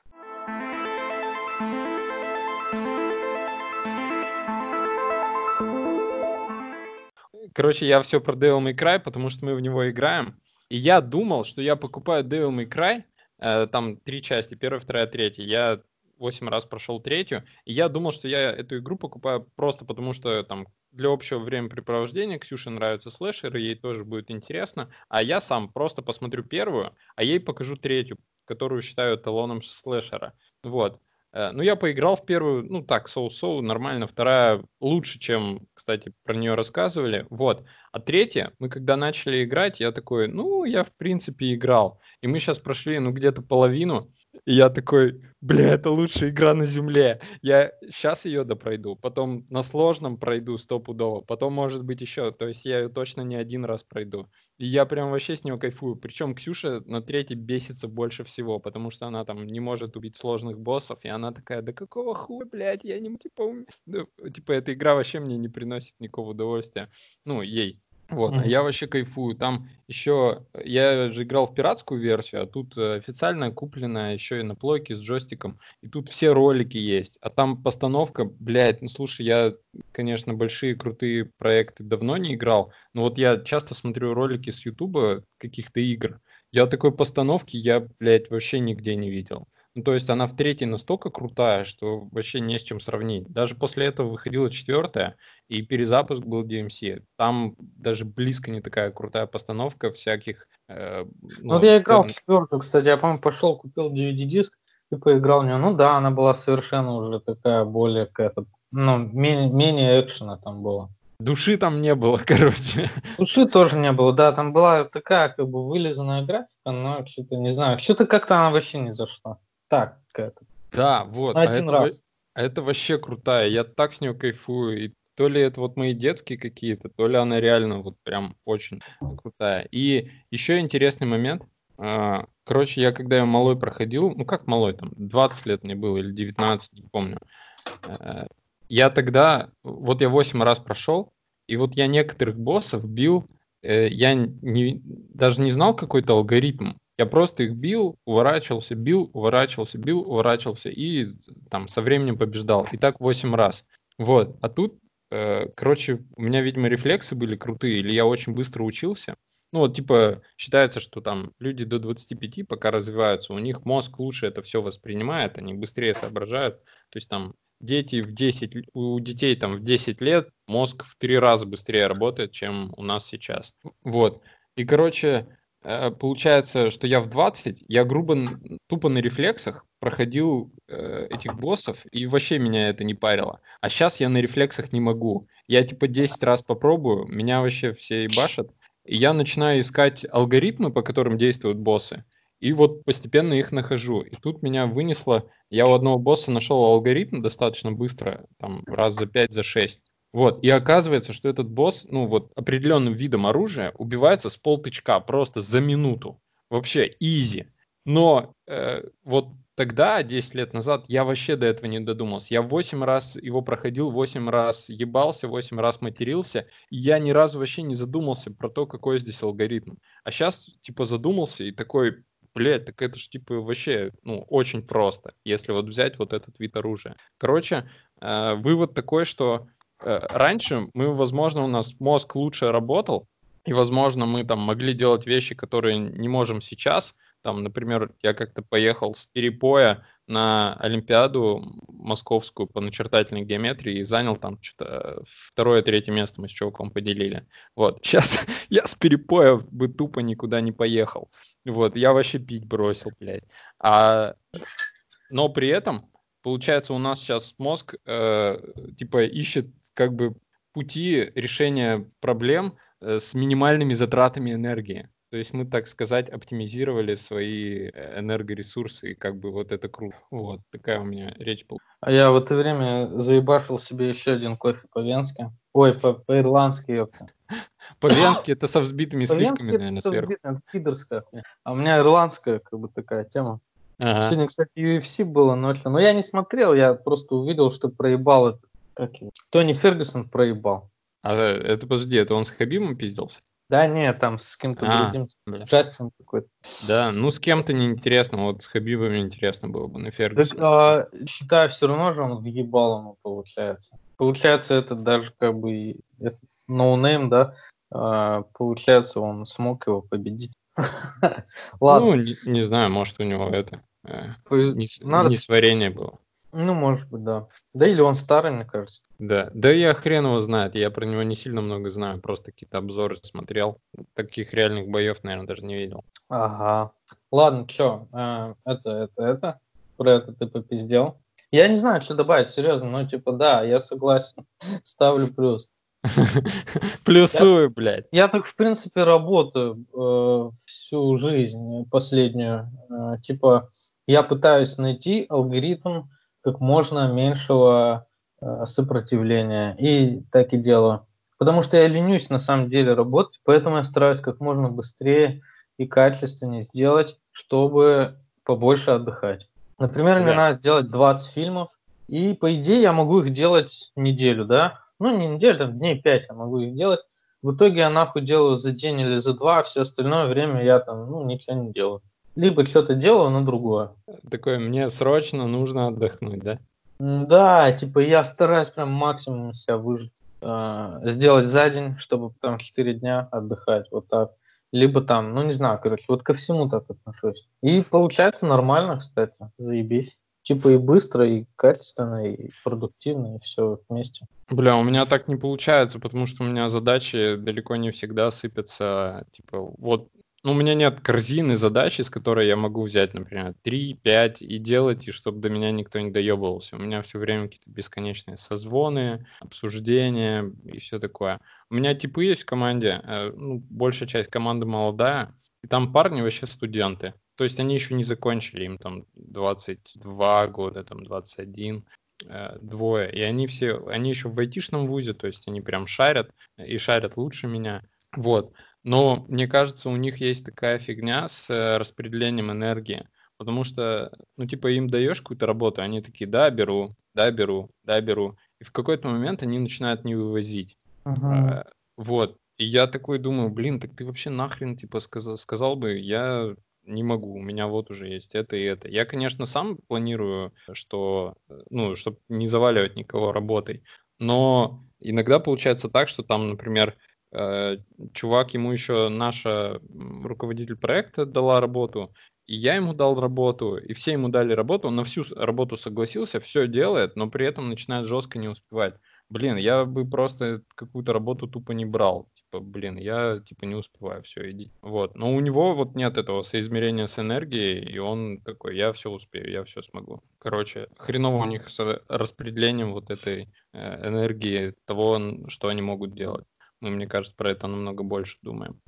Короче, я все про Devil May Cry, потому что мы в него играем. И я думал, что я покупаю Devil May Cry, э, там три части, первая, вторая, третья. Я 8 раз прошел третью, и я думал, что я эту игру покупаю просто потому, что там для общего времяпрепровождения Ксюше нравятся слэшеры, ей тоже будет интересно, а я сам просто посмотрю первую, а ей покажу третью, которую считаю эталоном слэшера. Вот. Э, ну, я поиграл в первую, ну так, соу-соу, нормально. Вторая лучше, чем, кстати, про нее рассказывали. Вот. А третья, мы когда начали играть, я такой, ну, я в принципе играл. И мы сейчас прошли, ну, где-то половину. И я такой, бля, это лучшая игра на земле. Я сейчас ее допройду, потом на сложном пройду стопудово, потом, может быть, еще. То есть я ее точно не один раз пройду. И я прям вообще с него кайфую. Причем Ксюша на третьей бесится больше всего, потому что она там не может убить сложных боссов, и она такая, да какого хуя, блядь, я не, типа, ум... ну, типа, эта игра вообще мне не приносит никакого удовольствия. Ну, ей. Вот, а я вообще кайфую. Там еще, я же играл в пиратскую версию, а тут э, официально купленная еще и на плойке с джойстиком. И тут все ролики есть. А там постановка, блядь, ну слушай, я, конечно, большие крутые проекты давно не играл, но вот я часто смотрю ролики с Ютуба каких-то игр. Я такой постановки, я, блядь, вообще нигде не видел. Ну, то есть она в третьей настолько крутая, что вообще не с чем сравнить. Даже после этого выходила четвертая, и перезапуск был DMC. Там даже близко не такая крутая постановка всяких...
Э, ну, ну, вот я играл в четвертую, кстати, я, по-моему, пошел, купил DVD-диск и поиграл в нее. Ну да, она была совершенно уже такая более какая-то... Ну, менее, менее экшена там было.
Души там не было, [LAUGHS] короче.
Души тоже не было, да, там была такая как бы вылизанная графика, но что-то не знаю, что-то как-то она вообще не зашла так это.
Да, вот.
На а один
это,
раз.
А это вообще крутая. Я так с нее кайфую. И то ли это вот мои детские какие-то, то ли она реально вот прям очень крутая. И еще интересный момент. А, короче, я когда я малой проходил, ну как малой, там 20 лет мне было или 19, не помню. Э, я тогда, вот я 8 раз прошел, и вот я некоторых боссов бил, э, я не, даже не знал какой-то алгоритм, я просто их бил, уворачивался, бил, уворачивался, бил, уворачивался и там со временем побеждал. И так 8 раз. Вот. А тут, э, короче, у меня, видимо, рефлексы были крутые, или я очень быстро учился. Ну, вот, типа, считается, что там люди до 25 пока развиваются, у них мозг лучше это все воспринимает, они быстрее соображают. То есть там дети в 10, у детей там в 10 лет мозг в три раза быстрее работает, чем у нас сейчас. Вот. И, короче, получается, что я в 20, я грубо, тупо на рефлексах проходил э, этих боссов, и вообще меня это не парило. А сейчас я на рефлексах не могу. Я типа 10 раз попробую, меня вообще все ебашат, и я начинаю искать алгоритмы, по которым действуют боссы, и вот постепенно их нахожу. И тут меня вынесло, я у одного босса нашел алгоритм достаточно быстро, там раз за 5, за 6. Вот, и оказывается, что этот босс, ну вот, определенным видом оружия убивается с полтычка, просто за минуту. Вообще, изи. Но э, вот тогда, 10 лет назад, я вообще до этого не додумался. Я 8 раз его проходил, 8 раз ебался, 8 раз матерился, и я ни разу вообще не задумался про то, какой здесь алгоритм. А сейчас, типа, задумался и такой, блядь, так это же, типа, вообще, ну, очень просто, если вот взять вот этот вид оружия. Короче, э, вывод такой, что раньше мы, возможно, у нас мозг лучше работал, и, возможно, мы там могли делать вещи, которые не можем сейчас. Там, например, я как-то поехал с перепоя на Олимпиаду московскую по начертательной геометрии и занял там что-то второе, третье место мы с чуваком поделили. Вот, [LAUGHS] сейчас я с перепоя бы тупо никуда не поехал. Вот, я вообще пить бросил, блядь. А, но при этом, получается, у нас сейчас мозг э, типа ищет как бы пути решения проблем э, с минимальными затратами энергии. То есть мы, так сказать, оптимизировали свои э, энергоресурсы, и как бы вот это круто. Вот, такая у меня речь была.
А я в это время заебашил себе еще один кофе по-венски. Ой, по-ирландски, ёпта. [LAUGHS]
По-венски это со взбитыми сливками, наверное, сверху.
Пидорская. А у меня ирландская, как бы, такая тема. Ага. Сегодня, кстати, UFC было ночью, но я не смотрел, я просто увидел, что проебал это его? Тони Фергюсон проебал.
А это, подожди, это он с Хабибом пиздился?
Да нет, там с кем-то а, другим, Джастин какой-то.
Да, ну с кем-то неинтересно, вот с Хабибом интересно было бы на Фергюсона. Так,
а, считаю, все равно же он въебал ему получается. Получается, это даже как бы no-name, ну да, а, получается, он смог его победить. [LAUGHS]
Ладно. Ну, не, не знаю, может у него это э, не, Надо... несварение было.
Ну, может быть, да. Да или он старый, мне кажется.
Да, да я хрен его знает, я про него не сильно много знаю, просто какие-то обзоры смотрел. Таких реальных боев, наверное, даже не видел.
Ага. Ладно, что, э, это, это, это, про это ты попиздел. Я не знаю, что добавить, серьезно, но типа да, я согласен, [LAUGHS] ставлю плюс. [LAUGHS]
Плюсую, блядь.
Я так, в принципе, работаю э, всю жизнь последнюю. Э, типа, я пытаюсь найти алгоритм, как можно меньшего э, сопротивления. И так и делаю. Потому что я ленюсь на самом деле работать, поэтому я стараюсь как можно быстрее и качественнее сделать, чтобы побольше отдыхать. Например, да. мне надо сделать 20 фильмов, и по идее я могу их делать неделю, да? Ну, не неделю, там, дней 5 я могу их делать. В итоге я нахуй делаю за день или за два, а все остальное время я там, ну, ничего не делаю. Либо что-то делаю, но другое.
Такое, мне срочно нужно отдохнуть, да?
Да, типа я стараюсь прям максимум себя выжить. Э, сделать за день, чтобы там 4 дня отдыхать, вот так. Либо там, ну не знаю, короче, вот ко всему так отношусь. И получается нормально, кстати, заебись. Типа и быстро, и качественно, и продуктивно, и все вместе.
Бля, у меня так не получается, потому что у меня задачи далеко не всегда сыпятся. Типа, вот ну, у меня нет корзины задач, из которой я могу взять, например, 3-5 и делать, и чтобы до меня никто не доебывался. У меня все время какие-то бесконечные созвоны, обсуждения и все такое. У меня типы есть в команде, э, ну, большая часть команды молодая, и там парни вообще студенты. То есть они еще не закончили, им там 22 года, там 21, э, двое. И они все, они еще в айтишном вузе, то есть они прям шарят, и шарят лучше меня. Вот. Но мне кажется, у них есть такая фигня с э, распределением энергии. Потому что, ну, типа, им даешь какую-то работу, они такие, да, беру, да, беру, да, беру. И в какой-то момент они начинают не вывозить. Uh-huh. Вот. И я такой думаю, блин, так ты вообще нахрен, типа, сказал, сказал бы, я не могу, у меня вот уже есть это и это. Я, конечно, сам планирую, что, э, ну, чтобы не заваливать никого работой, но иногда получается так, что там, например, Э, чувак, ему еще наша руководитель проекта дала работу, и я ему дал работу, и все ему дали работу, он на всю работу согласился, все делает, но при этом начинает жестко не успевать. Блин, я бы просто какую-то работу тупо не брал. Типа, блин, я типа не успеваю, все, иди. Вот. Но у него вот нет этого соизмерения с энергией, и он такой, я все успею, я все смогу. Короче, хреново у них с распределением вот этой э, энергии того, что они могут делать. Мы, мне кажется, про это намного больше думаем.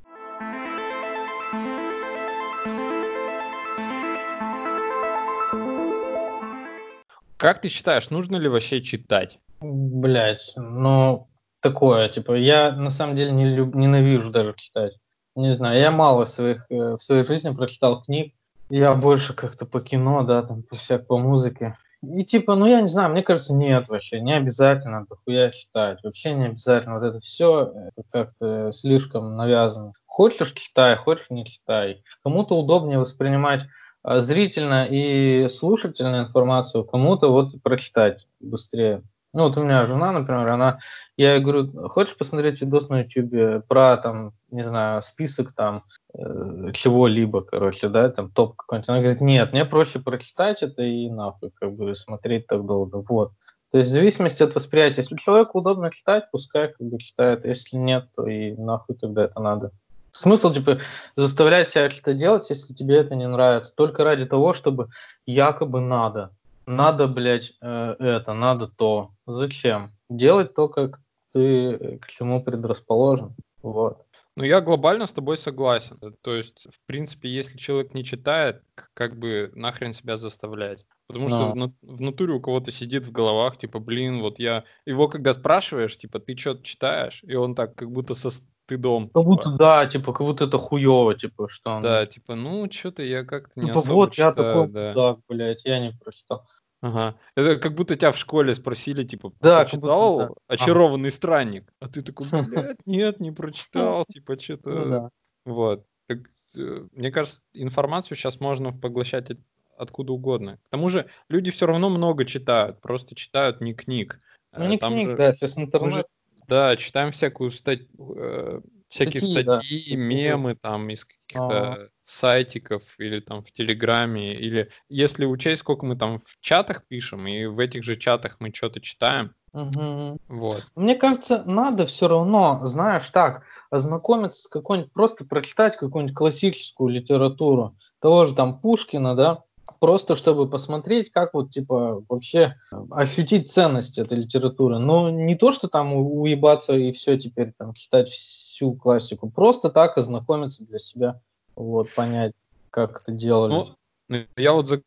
Как ты считаешь, нужно ли вообще читать?
Блять, ну, такое, типа, я на самом деле не люб... ненавижу даже читать. Не знаю, я мало своих, э, в своей жизни прочитал книг. Я больше как-то по кино, да, там, по всякой музыке. И типа, ну я не знаю, мне кажется, нет вообще, не обязательно дохуя читать, вообще не обязательно. Вот это все как-то слишком навязано. Хочешь читай, хочешь не читай. Кому-то удобнее воспринимать а, зрительно и слушательную информацию, кому-то вот прочитать быстрее. Ну вот у меня жена, например, она, я ей говорю, хочешь посмотреть видос на YouTube про там, не знаю, список там э, чего-либо, короче, да, там топ какой-нибудь. Она говорит, нет, мне проще прочитать это и нахуй, как бы смотреть так долго. Вот. То есть в зависимости от восприятия. Если человеку удобно читать, пускай как бы читает. Если нет, то и нахуй тогда это надо. Смысл, типа, заставлять себя что-то делать, если тебе это не нравится, только ради того, чтобы якобы надо надо, блядь, э, это, надо то. Зачем? Делать то, как ты э, к чему предрасположен. Вот.
Ну, я глобально с тобой согласен. То есть, в принципе, если человек не читает, как бы нахрен себя заставлять. Потому что Но. в, в натуре у кого-то сидит в головах, типа, блин, вот я... Его когда спрашиваешь, типа, ты что-то читаешь, и он так как будто со стыдом.
Как типа. будто, да, типа, как будто это хуево, типа, что.
Да, типа, ну, что-то я как-то не
типа,
особо
вот,
читаю,
я такой, да. да, блядь, я не прочитал.
Ага. Это как будто тебя в школе спросили, типа, да, прочитал будто, да. «Очарованный ага. странник», а ты такой, [LAUGHS] блядь, нет, не прочитал, [LAUGHS] типа, что-то... Ну, да. Вот. Так, э, мне кажется, информацию сейчас можно поглощать откуда угодно. К тому же люди все равно много читают, просто читают не книг.
Ну, не Там книг, же, да, сейчас интернет. Же,
да, читаем всякую стать, э, всякие статьи, статьи да, мемы там из каких-то а сайтиков или там в Телеграме, или если учесть, сколько мы там в чатах пишем, и в этих же чатах мы что-то читаем,
Угу. Вот. Мне кажется, надо все равно, знаешь, так, ознакомиться с какой-нибудь, просто прочитать какую-нибудь классическую литературу, того же там Пушкина, да, просто чтобы посмотреть, как вот, типа, вообще ощутить ценность этой литературы. Но не то, что там уебаться и все теперь там читать всю классику, просто так ознакомиться для себя вот, понять, как это делали. Ну,
ну, я вот за,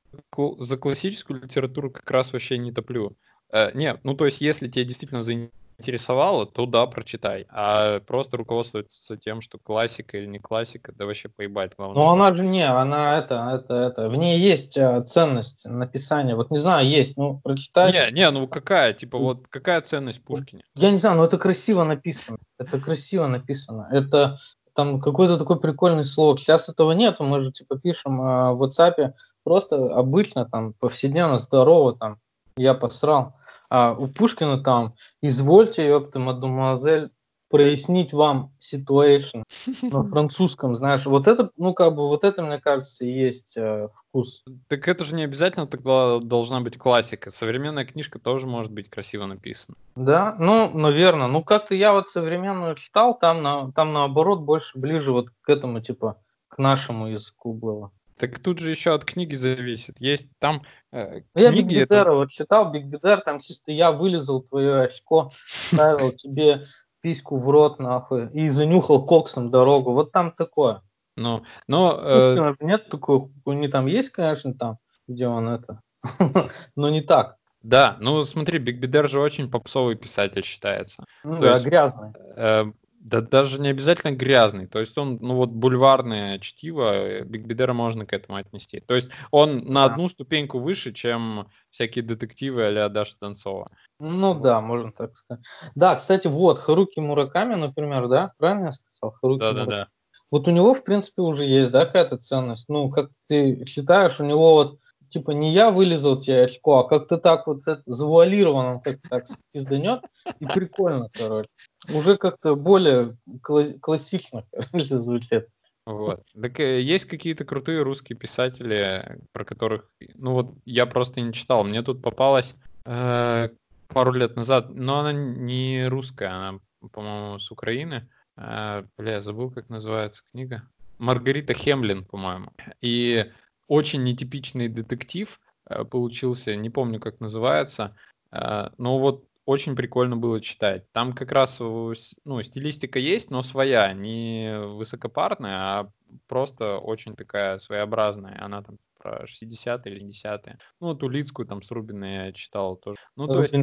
за классическую литературу как раз вообще не топлю. Э, нет, ну то есть, если тебе действительно интересовало, то да, прочитай. А просто руководствоваться тем, что классика или не классика, да вообще поебать.
Главное, ну, она же не, она это, это, это, в ней есть а, ценность написания. Вот не знаю, есть, ну, прочитай.
Не, не, ну какая, типа, вот какая ценность Пушкина?
Я не знаю, но это красиво написано. Это красиво написано. Это там какой-то такой прикольный слог. Сейчас этого нету, мы же типа пишем э, в WhatsApp просто обычно там повседневно здорово там я посрал. А у Пушкина там извольте, ёпта, мадемуазель, прояснить вам ситуацию на [LAUGHS] французском, знаешь, вот это, ну, как бы, вот это, мне кажется, и есть э, вкус.
Так это же не обязательно тогда должна быть классика. Современная книжка тоже может быть красиво написана.
Да, ну, наверное. Ну, как-то я вот современную читал, там, на, там наоборот больше ближе вот к этому, типа, к нашему языку было.
Так тут же еще от книги зависит. Есть там
э, Я книги... Биг это... вот читал, Бегбедер, там чисто я вылизал твое очко, ставил тебе письку в рот, нахуй, и занюхал коксом дорогу. Вот там такое.
Ну, но... Э...
Нет такой, не там есть, конечно, там, где он это, [LAUGHS] но не так.
Да, ну смотри, Бегбедер же очень попсовый писатель считается.
Ну, да, есть, грязный.
Э, да даже не обязательно грязный. То есть он, ну вот бульварное чтиво, Биг Бедера можно к этому отнести. То есть он на одну ступеньку выше, чем всякие детективы а-ля Даша Донцова.
Ну да, можно так сказать. Да, кстати, вот, Харуки Мураками, например, да? Правильно я сказал? Харуки
да, да, да.
Вот у него, в принципе, уже есть, да, какая-то ценность. Ну, как ты считаешь, у него вот типа не я вылезал тебе очко, а как-то так вот завуалированно как так спизданет, и прикольно, короче. Уже как-то более класс- классично, короче, звучит.
Вот. Так э, есть какие-то крутые русские писатели, про которых, ну вот я просто не читал. Мне тут попалась э, пару лет назад, но она не русская, она, по-моему, с Украины. Э, бля, забыл, как называется книга. Маргарита Хемлин, по-моему. И очень нетипичный детектив э, получился, не помню, как называется, э, но вот очень прикольно было читать. Там как раз ну, стилистика есть, но своя, не высокопарная, а просто очень такая своеобразная. Она там про 60-е или 10-е. Ну, вот Улицкую там с Рубиной я читал тоже. Ну, то есть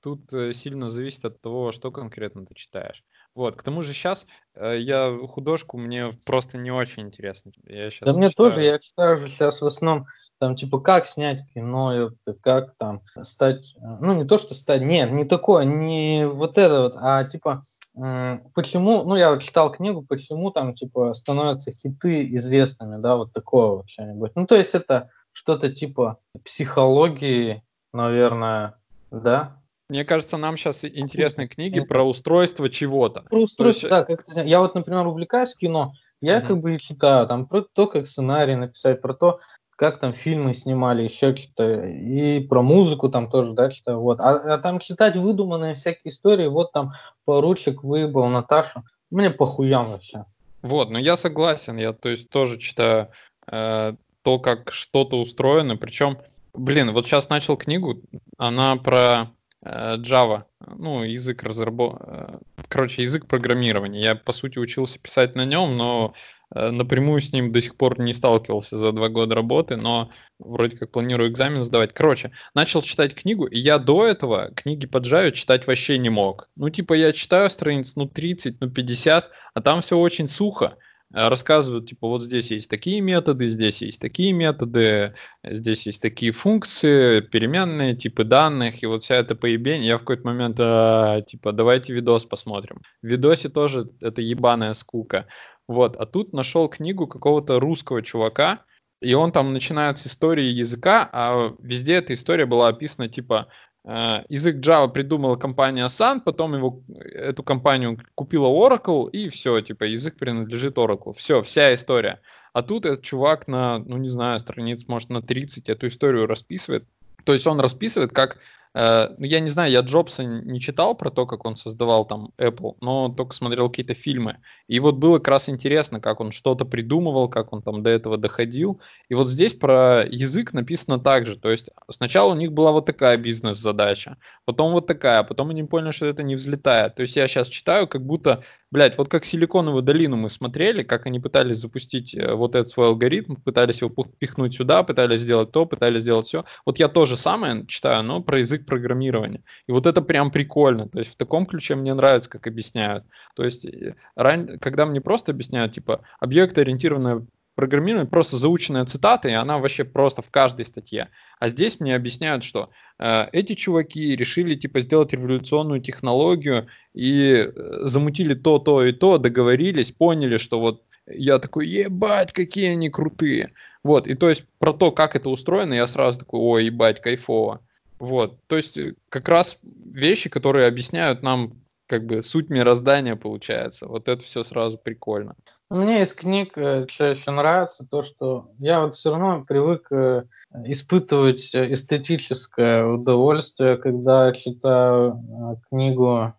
тут э, сильно зависит от того, что конкретно ты читаешь. Вот, к тому же сейчас э, я художку мне просто не очень интересно.
Я сейчас да мне тоже, я читаю же сейчас в основном, там, типа, как снять кино, как там стать, э, ну, не то, что стать, нет, не такое, не вот это вот, а, типа, почему, ну, я вот читал книгу, почему там, типа, становятся хиты известными, да, вот такое вот что-нибудь. Ну, то есть это что-то типа психологии, наверное, да,
мне кажется, нам сейчас интересны книги про устройство чего-то.
Про устройство, есть... да. Как я вот, например, увлекаюсь кино, я mm-hmm. как бы читаю там про то, как сценарий написать, про то, как там фильмы снимали, еще что-то, и про музыку там тоже, да, читаю, вот. А, а там читать выдуманные всякие истории, вот там поручик выебал Наташу, мне похуям вообще.
Вот, ну я согласен, я то есть тоже читаю э, то, как что-то устроено, причем, блин, вот сейчас начал книгу, она про Э, Java, ну, язык разработки, э, короче, язык программирования. Я, по сути, учился писать на нем, но э, напрямую с ним до сих пор не сталкивался за два года работы, но вроде как планирую экзамен сдавать. Короче, начал читать книгу, и я до этого книги по Java читать вообще не мог. Ну, типа, я читаю страниц, ну, 30, ну, 50, а там все очень сухо. Э, рассказывают, типа, вот здесь есть такие методы, здесь есть такие методы, здесь есть такие функции, переменные, типы данных, и вот вся эта поебень. Я в какой-то момент, а, типа, давайте видос посмотрим. В видосе тоже это ебаная скука. Вот, а тут нашел книгу какого-то русского чувака, и он там начинает с истории языка, а везде эта история была описана, типа, язык Java придумала компания Sun, потом его, эту компанию купила Oracle, и все, типа, язык принадлежит Oracle. Все, вся история. А тут этот чувак на, ну не знаю, страниц, может, на 30 эту историю расписывает. То есть он расписывает, как Э, я не знаю, я Джобса не читал про то, как он создавал там Apple, но только смотрел какие-то фильмы. И вот было как раз интересно, как он что-то придумывал, как он там до этого доходил. И вот здесь про язык написано так же. То есть сначала у них была вот такая бизнес-задача, потом вот такая, а потом они поняли, что это не взлетает. То есть я сейчас читаю, как будто, блядь, вот как Силиконовую долину мы смотрели, как они пытались запустить э, вот этот свой алгоритм, пытались его пихнуть сюда, пытались сделать то, пытались сделать все. Вот я тоже самое читаю, но про язык язык программирования. И вот это прям прикольно. То есть в таком ключе мне нравится, как объясняют. То есть э, ран... когда мне просто объясняют, типа, объект-ориентированное программирование, просто заученная цитата, и она вообще просто в каждой статье. А здесь мне объясняют, что э, эти чуваки решили типа сделать революционную технологию и э, замутили то, то и то, договорились, поняли, что вот я такой, ебать, какие они крутые. Вот, и то есть про то, как это устроено, я сразу такой, ой, ебать, кайфово. Вот, то есть э, как раз вещи, которые объясняют нам как бы суть мироздания получается. Вот это все сразу прикольно.
Мне из книг э, что еще нравится, то, что я вот все равно привык э, испытывать эстетическое удовольствие, когда читаю книгу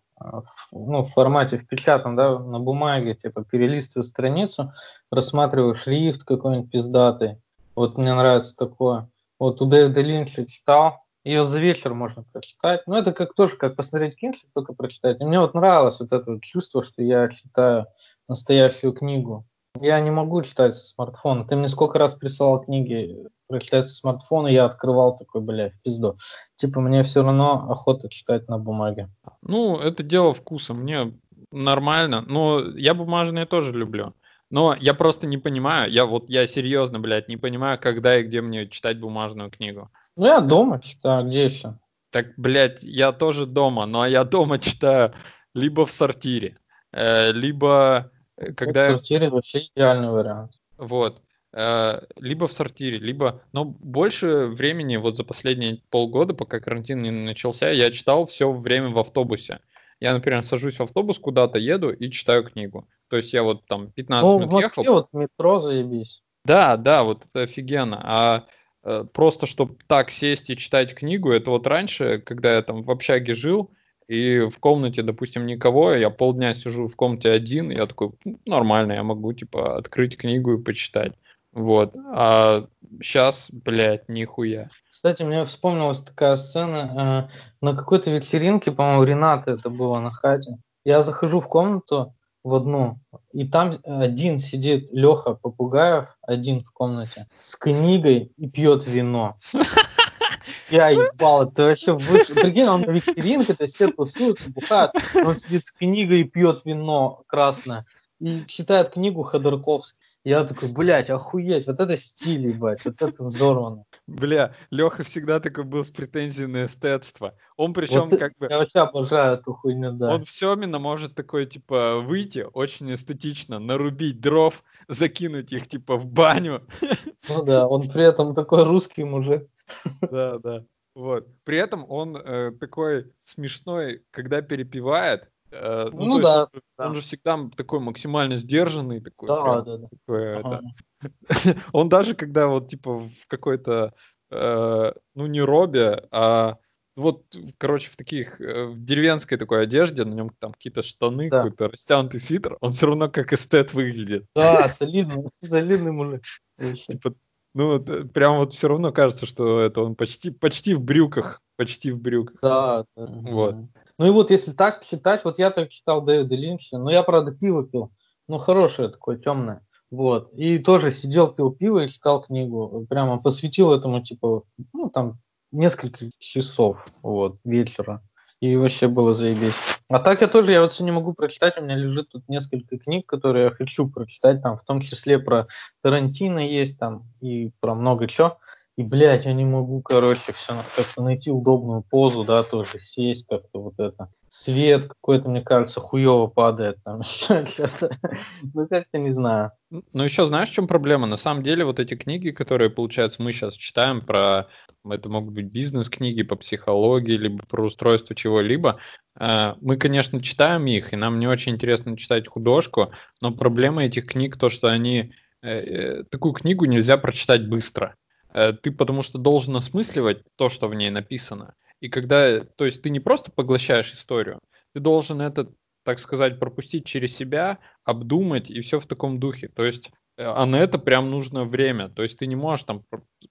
ну, в формате в печатном, да, на бумаге, типа перелистываю страницу, рассматриваю шрифт какой-нибудь пиздатый. Вот мне нравится такое. Вот у Дэвида Линча читал, ее за вечер можно прочитать. Ну, это как тоже, как посмотреть кинчик, только прочитать. И мне вот нравилось вот это вот чувство, что я читаю настоящую книгу. Я не могу читать со смартфона. Ты мне сколько раз присылал книги прочитать со смартфона, я открывал такой, бля, в пизду. Типа мне все равно охота читать на бумаге.
Ну, это дело вкуса. Мне нормально. Но я бумажные тоже люблю. Но я просто не понимаю, я вот, я серьезно, блядь, не понимаю, когда и где мне читать бумажную книгу.
Ну, я дома читаю, где еще?
Так, блядь, я тоже дома, но я дома читаю либо в сортире, э, либо
э, когда... В сортире вообще идеальный вариант.
Вот. Э, либо в сортире, либо... Но больше времени, вот за последние полгода, пока карантин не начался, я читал все время в автобусе. Я, например, сажусь в автобус куда-то, еду и читаю книгу. То есть я вот там 15 ну, минут в
Москве ехал. вот метро заебись.
Да, да, вот это офигенно. А э, просто, чтобы так сесть и читать книгу, это вот раньше, когда я там в общаге жил, и в комнате, допустим, никого, я полдня сижу в комнате один, я такой, нормально, я могу, типа, открыть книгу и почитать. Вот. А сейчас, блядь, нихуя.
Кстати, мне вспомнилась такая сцена. Э, на какой-то вечеринке, по-моему, Рената это было на хате. Я захожу в комнату, в одну, и там один сидит Леха Попугаев, один в комнате, с книгой и пьет вино. [LAUGHS] Я ебал, это вообще выше. Прикинь, он на вечеринке, то есть все тусуются, бухают, он сидит с книгой и пьет вино красное. И читает книгу Ходорковский. Я такой, блядь, охуеть, вот это стиль, ебать, вот это взорвано.
Бля, Леха всегда такой был с претензией на эстетство. Он причем вот как бы...
Я вообще обожаю эту хуйню, да.
Он все именно может такой, типа, выйти очень эстетично, нарубить дров, закинуть их, типа, в баню.
Ну да, он при этом такой русский мужик.
Да, да. Вот. При этом он э, такой смешной, когда перепевает,
Э, ну, ну да,
есть, да. Он же всегда такой максимально сдержанный, такой.
Да, прям, да, да.
Такой, ага. это... [LAUGHS] он даже когда вот типа в какой-то, э, ну не робе, а вот, короче, в таких э, в деревенской такой одежде, на нем там какие-то штаны, да. какой-то растянутый свитер, он все равно как эстет выглядит.
Да, солидный, [LAUGHS] солидный мужик.
Типа, ну, прям вот все равно кажется, что это он почти, почти в брюках, почти в брюках.
Да,
да. Вот.
Ну и вот если так читать, вот я так читал Дэвида Линча, но я, правда, пиво пил, ну хорошее такое, темное. Вот. И тоже сидел, пил пиво и читал книгу. Прямо посвятил этому, типа, ну, там, несколько часов, вот, вечера. И вообще было заебись. А так я тоже, я вот все не могу прочитать, у меня лежит тут несколько книг, которые я хочу прочитать, там, в том числе про Тарантино есть, там, и про много чего. И, блядь, я не могу, короче, все как-то найти удобную позу, да, тоже сесть как-то вот это. Свет какой-то, мне кажется, хуево падает там. [LAUGHS] Ну, как-то не знаю.
Ну, еще знаешь, в чем проблема? На самом деле, вот эти книги, которые, получается, мы сейчас читаем про... Это могут быть бизнес-книги по психологии, либо про устройство чего-либо. Э, мы, конечно, читаем их, и нам не очень интересно читать художку, но проблема этих книг то, что они... Э, э, такую книгу нельзя прочитать быстро. Э, ты потому что должен осмысливать то, что в ней написано. И когда, то есть ты не просто поглощаешь историю, ты должен это, так сказать, пропустить через себя, обдумать и все в таком духе. То есть, э, а на это прям нужно время. То есть ты не можешь там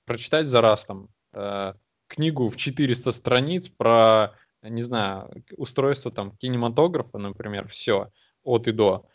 прочитать за раз там э, книгу в 400 страниц про, не знаю, устройство там кинематографа, например, все от и до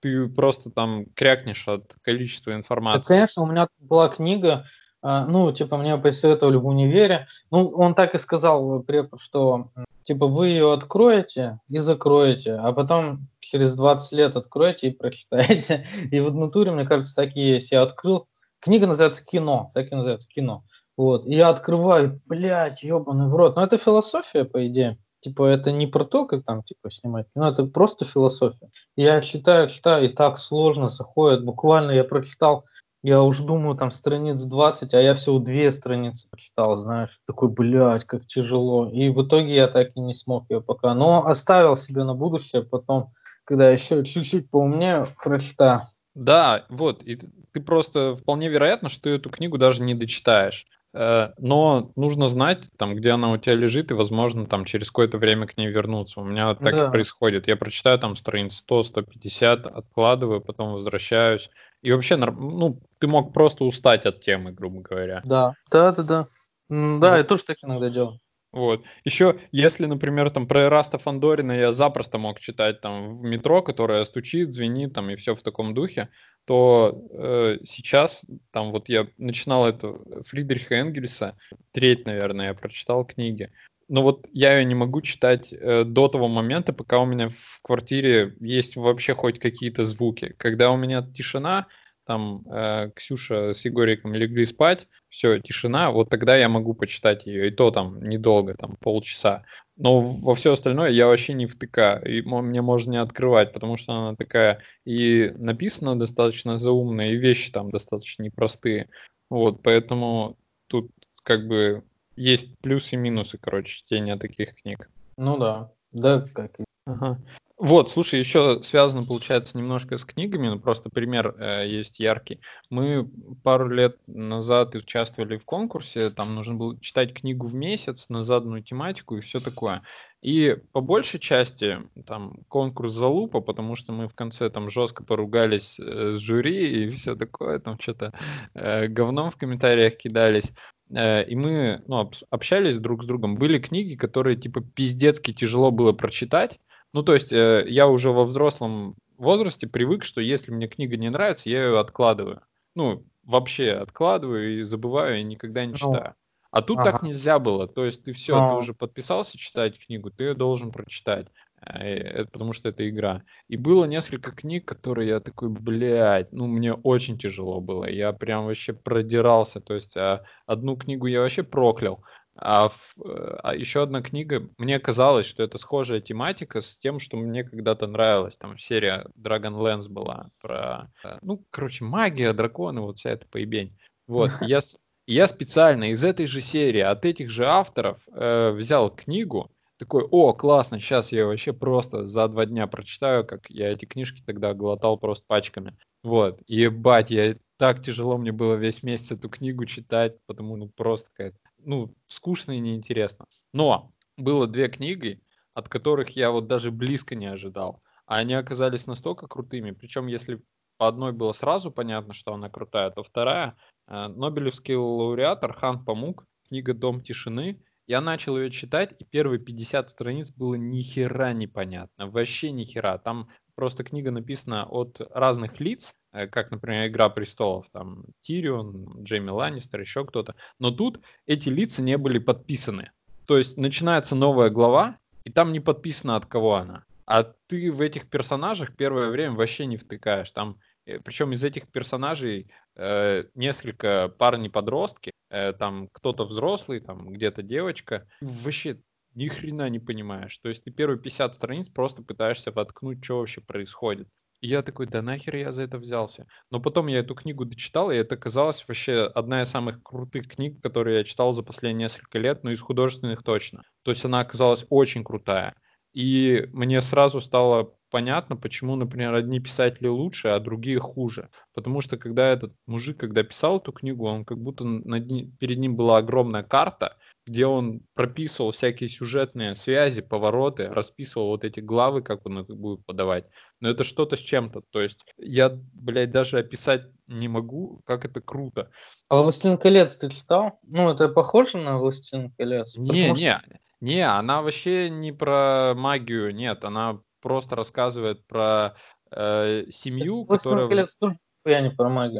ты просто там крякнешь от количества информации.
Да, конечно, у меня была книга ну, типа, мне посоветовали в универе. Ну, он так и сказал, что, типа, вы ее откроете и закроете, а потом через 20 лет откроете и прочитаете. [LAUGHS] И в натуре, мне кажется, так и есть. Я открыл, книга называется «Кино», так и называется «Кино». Вот, и я открываю, блядь, ебаный в рот. Ну, это философия, по идее. Типа, это не про то, как там, типа, снимать кино, это просто философия. Я читаю, читаю, и так сложно заходит. Буквально я прочитал я уже думаю, там страниц 20, а я всего две страницы прочитал, знаешь. Такой, блядь, как тяжело. И в итоге я так и не смог ее пока. Но оставил себе на будущее потом, когда еще чуть-чуть поумнее, прочитаю.
Да, вот, и ты просто вполне вероятно, что ты эту книгу даже не дочитаешь. Э, но нужно знать, там, где она у тебя лежит, и, возможно, там через какое-то время к ней вернуться. У меня так да. и происходит. Я прочитаю там страниц 100-150, откладываю, потом возвращаюсь. И вообще, ну, ты мог просто устать от темы, грубо говоря.
Да, да, да, да. Да, я тоже так иногда делаю.
Вот. Еще, если, например, там про Эраста Фандорина я запросто мог читать там в метро, которая стучит, звенит там и все в таком духе, то э, сейчас там вот я начинал это Фридриха Энгельса, треть, наверное, я прочитал книги. Но вот я ее не могу читать э, до того момента, пока у меня в квартире есть вообще хоть какие-то звуки. Когда у меня тишина, там э, Ксюша с Егориком легли спать, все, тишина, вот тогда я могу почитать ее, и то там недолго, там полчаса. Но во все остальное я вообще не втыкаю, и мне можно не открывать, потому что она такая и написана достаточно заумно, и вещи там достаточно непростые. Вот, поэтому тут как бы есть плюсы и минусы, короче, чтения таких книг.
Ну да, да, как и
Ага. Вот, слушай, еще связано, получается, немножко с книгами, ну просто пример э, есть яркий. Мы пару лет назад участвовали в конкурсе, там нужно было читать книгу в месяц на заданную тематику и все такое. И по большей части там конкурс залупа, потому что мы в конце там жестко поругались э, с жюри и все такое, там что-то э, говном в комментариях кидались. Э, и мы ну, общались друг с другом. Были книги, которые типа пиздецки тяжело было прочитать, ну, то есть э, я уже во взрослом возрасте привык, что если мне книга не нравится, я ее откладываю. Ну, вообще откладываю и забываю, и никогда не ну, читаю. А тут ага. так нельзя было. То есть ты все, а. ты уже подписался читать книгу, ты ее должен прочитать. Э, это потому что это игра. И было несколько книг, которые я такой, блядь, ну мне очень тяжело было. Я прям вообще продирался. То есть а, одну книгу я вообще проклял. А, э, а еще одна книга, мне казалось, что это схожая тематика с тем, что мне когда-то нравилось. Там серия Dragonlance была про, э, ну, короче, магия, драконы, вот вся эта поебень. Вот, [LAUGHS] я, я специально из этой же серии, от этих же авторов э, взял книгу, такой, о, классно, сейчас я вообще просто за два дня прочитаю, как я эти книжки тогда глотал просто пачками. Вот, ебать, я так тяжело мне было весь месяц эту книгу читать, потому ну просто какая-то ну, скучно и неинтересно. Но было две книги, от которых я вот даже близко не ожидал. А они оказались настолько крутыми. Причем, если по одной было сразу понятно, что она крутая, то вторая, э, Нобелевский лауреат Архан Памук, книга «Дом тишины», я начал ее читать, и первые 50 страниц было ни хера непонятно, вообще ни хера. Там просто книга написана от разных лиц, Э, как, например, «Игра престолов», там Тирион, Джейми Ланнистер, еще кто-то. Но тут эти лица не были подписаны. То есть начинается новая глава, и там не подписано, от кого она. А ты в этих персонажах первое время вообще не втыкаешь. Там, причем из этих персонажей э, несколько парни-подростки, э, там кто-то взрослый, там где-то девочка. Вообще ни хрена не понимаешь. То есть ты первые 50 страниц просто пытаешься воткнуть, что вообще происходит. И я такой, да нахер я за это взялся. Но потом я эту книгу дочитал, и это казалось вообще одна из самых крутых книг, которые я читал за последние несколько лет, ну из художественных точно. То есть она оказалась очень крутая. И мне сразу стало понятно, почему, например, одни писатели лучше, а другие хуже. Потому что когда этот мужик, когда писал эту книгу, он как будто над ним, перед ним была огромная карта, где он прописывал всякие сюжетные связи, повороты, расписывал вот эти главы, как он их будет подавать. Но это что-то с чем-то. То есть я, блядь, даже описать не могу, как это круто.
А «Властелин колец» ты читал? Ну, это похоже на «Властелин колец»?
Не, не, что... не, она вообще не про магию, нет, она просто рассказывает про э, семью,
«Властелин которая... колец» тоже я не про.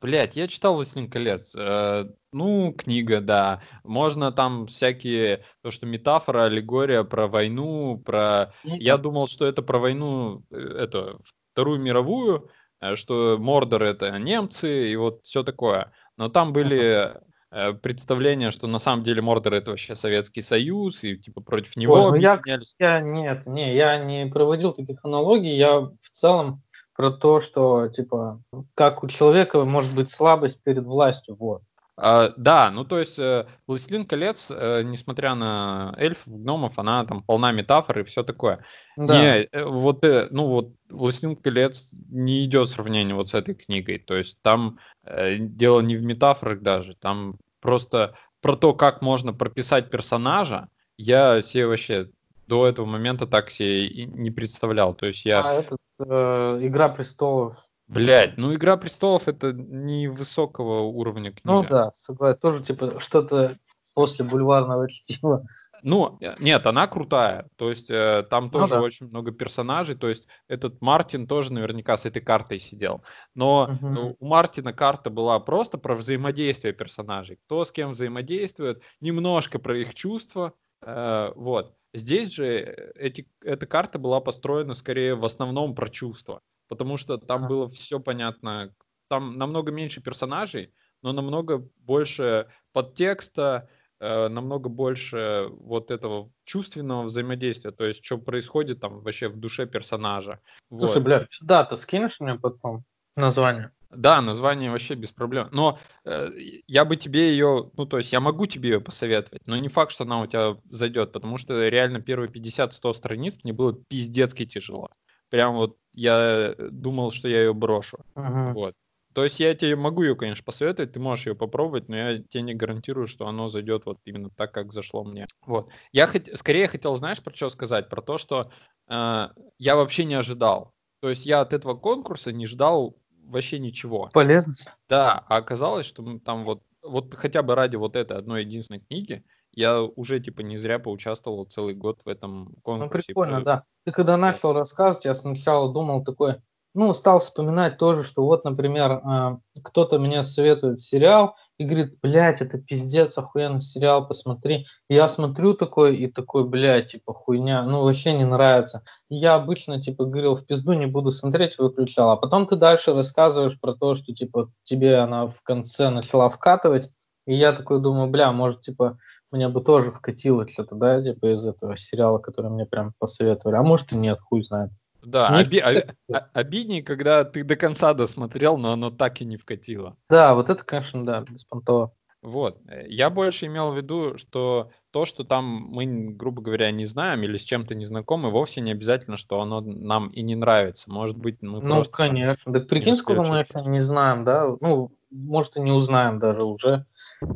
Блять, я читал «Властелин колец». Э, ну, книга, да. Можно там всякие, то, что метафора, аллегория про войну, про... Ну, я думал, что это про войну, э, это, Вторую мировую, э, что Мордор это немцы и вот все такое. Но там были э, представления, что на самом деле Мордор это вообще Советский Союз, и типа против него Ой,
ну я, я, нет, не, я не проводил таких аналогий, я в целом про то, что, типа, как у человека может быть слабость перед властью, вот.
А, да, ну то есть э, «Властелин колец», э, несмотря на эльфов, гномов, она там полна метафор и все такое. Да. Не, э, вот, ну вот «Властелин колец» не идет сравнение вот с этой книгой. То есть там дело не в метафорах даже, там просто про то, как можно прописать персонажа, я себе вообще до этого момента так себе не представлял. То есть я...
А этот, э, «Игра престолов»
Блять, ну Игра престолов это не высокого уровня книга.
Ну да, согласен. Тоже типа что-то после бульварного чтива.
Ну, нет, она крутая. То есть э, там ну тоже ну, да. очень много персонажей. То есть этот Мартин тоже наверняка с этой картой сидел. Но угу. ну, у Мартина карта была просто про взаимодействие персонажей. Кто с кем взаимодействует, немножко про их чувства. Э, вот. Здесь же э, эти, эта карта была построена скорее в основном про чувства потому что там а. было все понятно. Там намного меньше персонажей, но намного больше подтекста, э, намного больше вот этого чувственного взаимодействия, то есть что происходит там вообще в душе персонажа.
Слушай, вот. бля, пизда, ты скинешь мне потом название?
Да, название вообще без проблем. Но э, я бы тебе ее, ну то есть я могу тебе ее посоветовать, но не факт, что она у тебя зайдет, потому что реально первые 50-100 страниц мне было пиздецки тяжело прям вот я думал, что я ее брошу. Uh-huh. Вот. То есть я тебе могу ее, конечно, посоветовать, ты можешь ее попробовать, но я тебе не гарантирую, что оно зайдет вот именно так, как зашло мне. Вот. Я хот... скорее хотел, знаешь, про что сказать? Про то, что э, я вообще не ожидал. То есть я от этого конкурса не ждал вообще ничего.
Полезно.
Да, а оказалось, что там вот, вот хотя бы ради вот этой одной единственной книги я уже типа не зря поучаствовал целый год в этом ну, конкурсе.
Ну, прикольно, да. Ты когда начал рассказывать, я сначала думал такой, ну, стал вспоминать тоже, что вот, например, а, кто-то мне советует сериал и говорит, блядь, это пиздец, охуенный сериал, посмотри. И я смотрю такой и такой, блядь, типа, хуйня, ну, вообще не нравится. И я обычно, типа, говорил, в пизду не буду смотреть, выключал. А потом ты дальше рассказываешь про то, что, типа, тебе она в конце начала вкатывать. И я такой думаю, бля, может, типа, меня бы тоже вкатило что-то, да, типа из этого сериала, который мне прям посоветовали. А может и нет, хуй знает.
Да, оби- оби- обиднее, когда ты до конца досмотрел, но оно так и не вкатило.
Да, вот это, конечно, да, беспонтово.
Вот. Я больше имел в виду, что то, что там мы, грубо говоря, не знаем или с чем-то не знакомы, вовсе не обязательно, что оно нам и не нравится. Может быть, мы
Ну, конечно. Да прикинь, сколько мы еще не знаем, да? Ну, может, и не узнаем даже уже.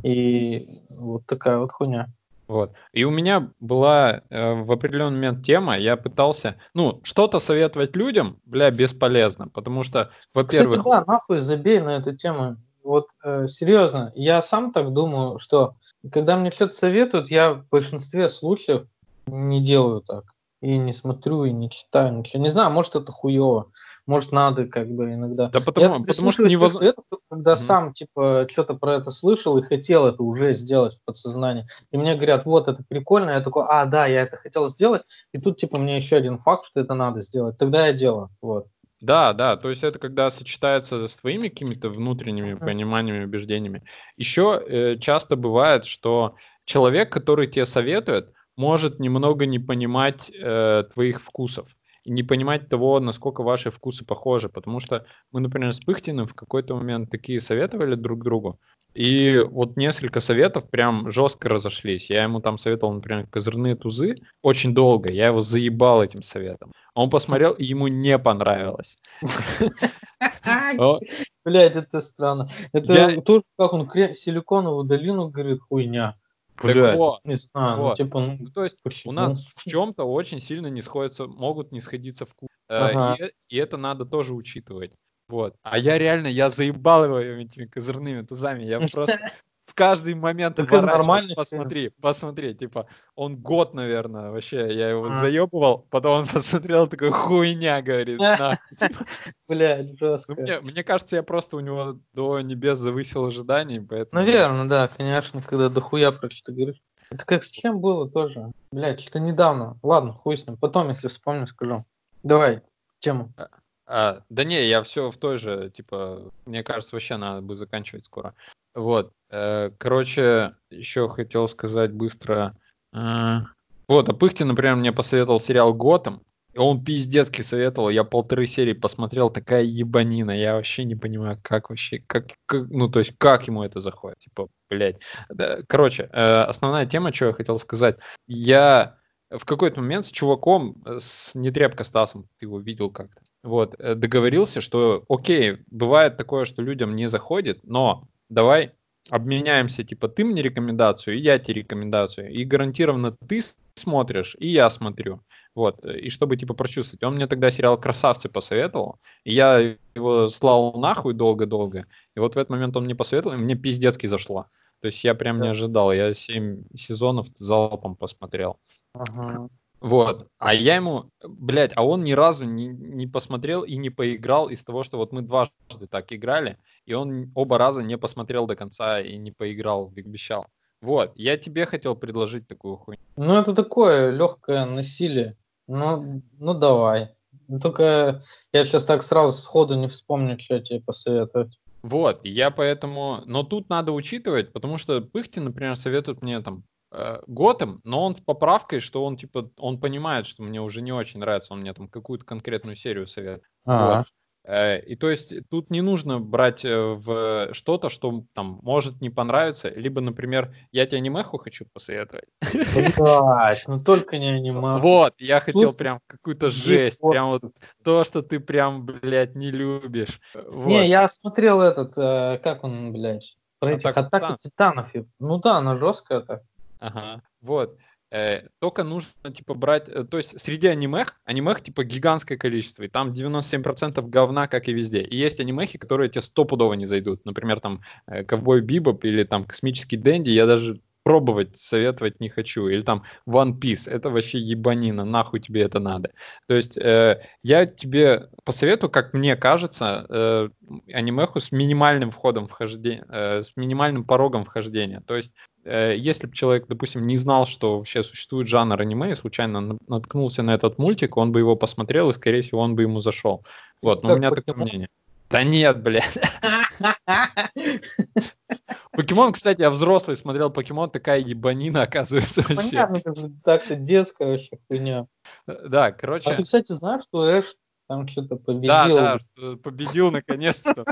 И вот такая вот хуйня.
Вот. И у меня была э, в определенный момент тема, я пытался, ну, что-то советовать людям, бля, бесполезно, потому что, во-первых...
Кстати, да, нахуй забей на эту тему. Вот, э, серьезно, я сам так думаю, что когда мне что-то советуют, я в большинстве случаев не делаю так и не смотрю, и не читаю ничего. Не знаю, может это хуево, может надо как бы иногда.
Да потому, я потому что невозможно.
Когда mm-hmm. сам типа что-то про это слышал и хотел это уже сделать в подсознании. И мне говорят, вот это прикольно, я такой, а, да, я это хотел сделать. И тут типа мне еще один факт, что это надо сделать. Тогда я делаю. Вот.
Да, да, то есть это когда сочетается с твоими какими-то внутренними mm-hmm. пониманиями, убеждениями. Еще э, часто бывает, что человек, который тебе советует, может немного не понимать э, твоих вкусов и не понимать того, насколько ваши вкусы похожи, потому что мы, например, с Пыхтиным в какой-то момент такие советовали друг другу, и вот несколько советов прям жестко разошлись. Я ему там советовал, например, козырные тузы очень долго. Я его заебал этим советом. Он посмотрел, и ему не понравилось. [LAUGHS]
Блять, это странно. Это тоже как он силиконовую долину говорит, хуйня.
Блядь. Вот, не знаю, ну, вот. ну, типа, ну, то есть почему? у нас в чем-то очень сильно не сходятся, могут не сходиться вкус. Э, ага. И, и это надо тоже учитывать. Вот. А я реально, я заебал его этими козырными тузами. Я [LAUGHS] просто каждый момент
Так это
уворачивал.
нормальный
Посмотри, посмотри, типа, он год, наверное, вообще, я его
А.
заебывал, потом он [LAUGHS] посмотрел, такой, хуйня, говорит, [LAUGHS] на.
Блядь,
Ну,
жестко.
мне, мне кажется, я просто у него до небес завысил ожиданий, поэтому...
Наверное, да, конечно, когда дохуя про что говоришь. Это как с чем было тоже? Блядь, что-то недавно. Ладно, хуй с ним. Потом, если вспомню, скажу. Давай, тему.
А, да не, я все в той же, типа, мне кажется, вообще надо бы заканчивать скоро. Вот, э, короче, еще хотел сказать быстро. э, вот, а Пыхтин, например, мне посоветовал сериал Готэм. Он пиздецкий советовал, я полторы серии посмотрел, такая ебанина, я вообще не понимаю, как вообще, как, как- ну, то есть, как ему это заходит, типа, блядь. Короче, э, основная тема, что я хотел сказать, я в какой-то момент с чуваком, с Нетребко Стасом, ты его видел как-то, вот, договорился, что, окей, бывает такое, что людям не заходит, но давай обменяемся, типа, ты мне рекомендацию, и я тебе рекомендацию, и гарантированно ты смотришь, и я смотрю, вот, и чтобы, типа, прочувствовать. Он мне тогда сериал «Красавцы» посоветовал, и я его слал нахуй долго-долго, и вот в этот момент он мне посоветовал, и мне пиздецки зашло. То есть я прям не
Да.
ожидал, я 7 сезонов залпом посмотрел.
Ага.
Вот. А я ему, блядь, а он ни разу не, не посмотрел и не поиграл из того, что вот мы дважды так играли, и он оба раза не посмотрел до конца и не поиграл, обещал. Вот, я тебе хотел предложить такую хуйню.
Ну, это такое легкое насилие. Ну, ну давай. Ну, Только я сейчас так сразу сходу не вспомню, что тебе посоветовать.
Вот, я поэтому... Но тут надо учитывать, потому что Пыхтин, например, советует мне там Готэм, но он с поправкой, что он типа, он понимает, что мне уже не очень нравится, он мне там какую-то конкретную серию советует.
А,
Вот. Э, И то есть тут не нужно брать э, в что-то, что там может не понравиться, либо, например, я тебе анимеху хочу посоветовать.
блядь, ну только не [LAUGHS] аниме.
Вот, я хотел
Слушай,
прям какую-то жесть,
вот.
прям вот то, что ты прям, блядь, не любишь. Вот.
Не, я смотрел этот, э, как он, блядь, про этих
атаку
титанов. Ну да, она жесткая так.
Ага, вот. Э, только нужно, типа, брать... э, То есть среди анимех, анимех, типа, гигантское количество, и там 97% говна, как и везде. И есть анимехи, которые тебе стопудово не зайдут. Например, там, э, Ковбой Бибоп или там Космический Дэнди, я даже пробовать советовать не хочу. Или там One Piece, это вообще ебанина, нахуй тебе это надо. То есть э, я тебе посоветую, как мне кажется, э, анимеху с минимальным входом вхождения, э, с минимальным порогом вхождения. То есть э, если бы человек, допустим, не знал, что вообще существует жанр аниме, и случайно на- наткнулся на этот мультик, он бы его посмотрел, и, скорее всего, он бы ему зашел. Вот, но у
Как
меня такое
«Покемон»?
мнение. Да нет, блядь. [LAUGHS] [LAUGHS] Покемон, кстати, я взрослый смотрел Покемон, такая ебанина, [LAUGHS] оказывается, вообще.
Понятно, это же так-то детская вообще хуйня.
Да,
А ты,
короче,
кстати, знаешь, что Эш там что-то победил?
да, да, что победил наконец-то.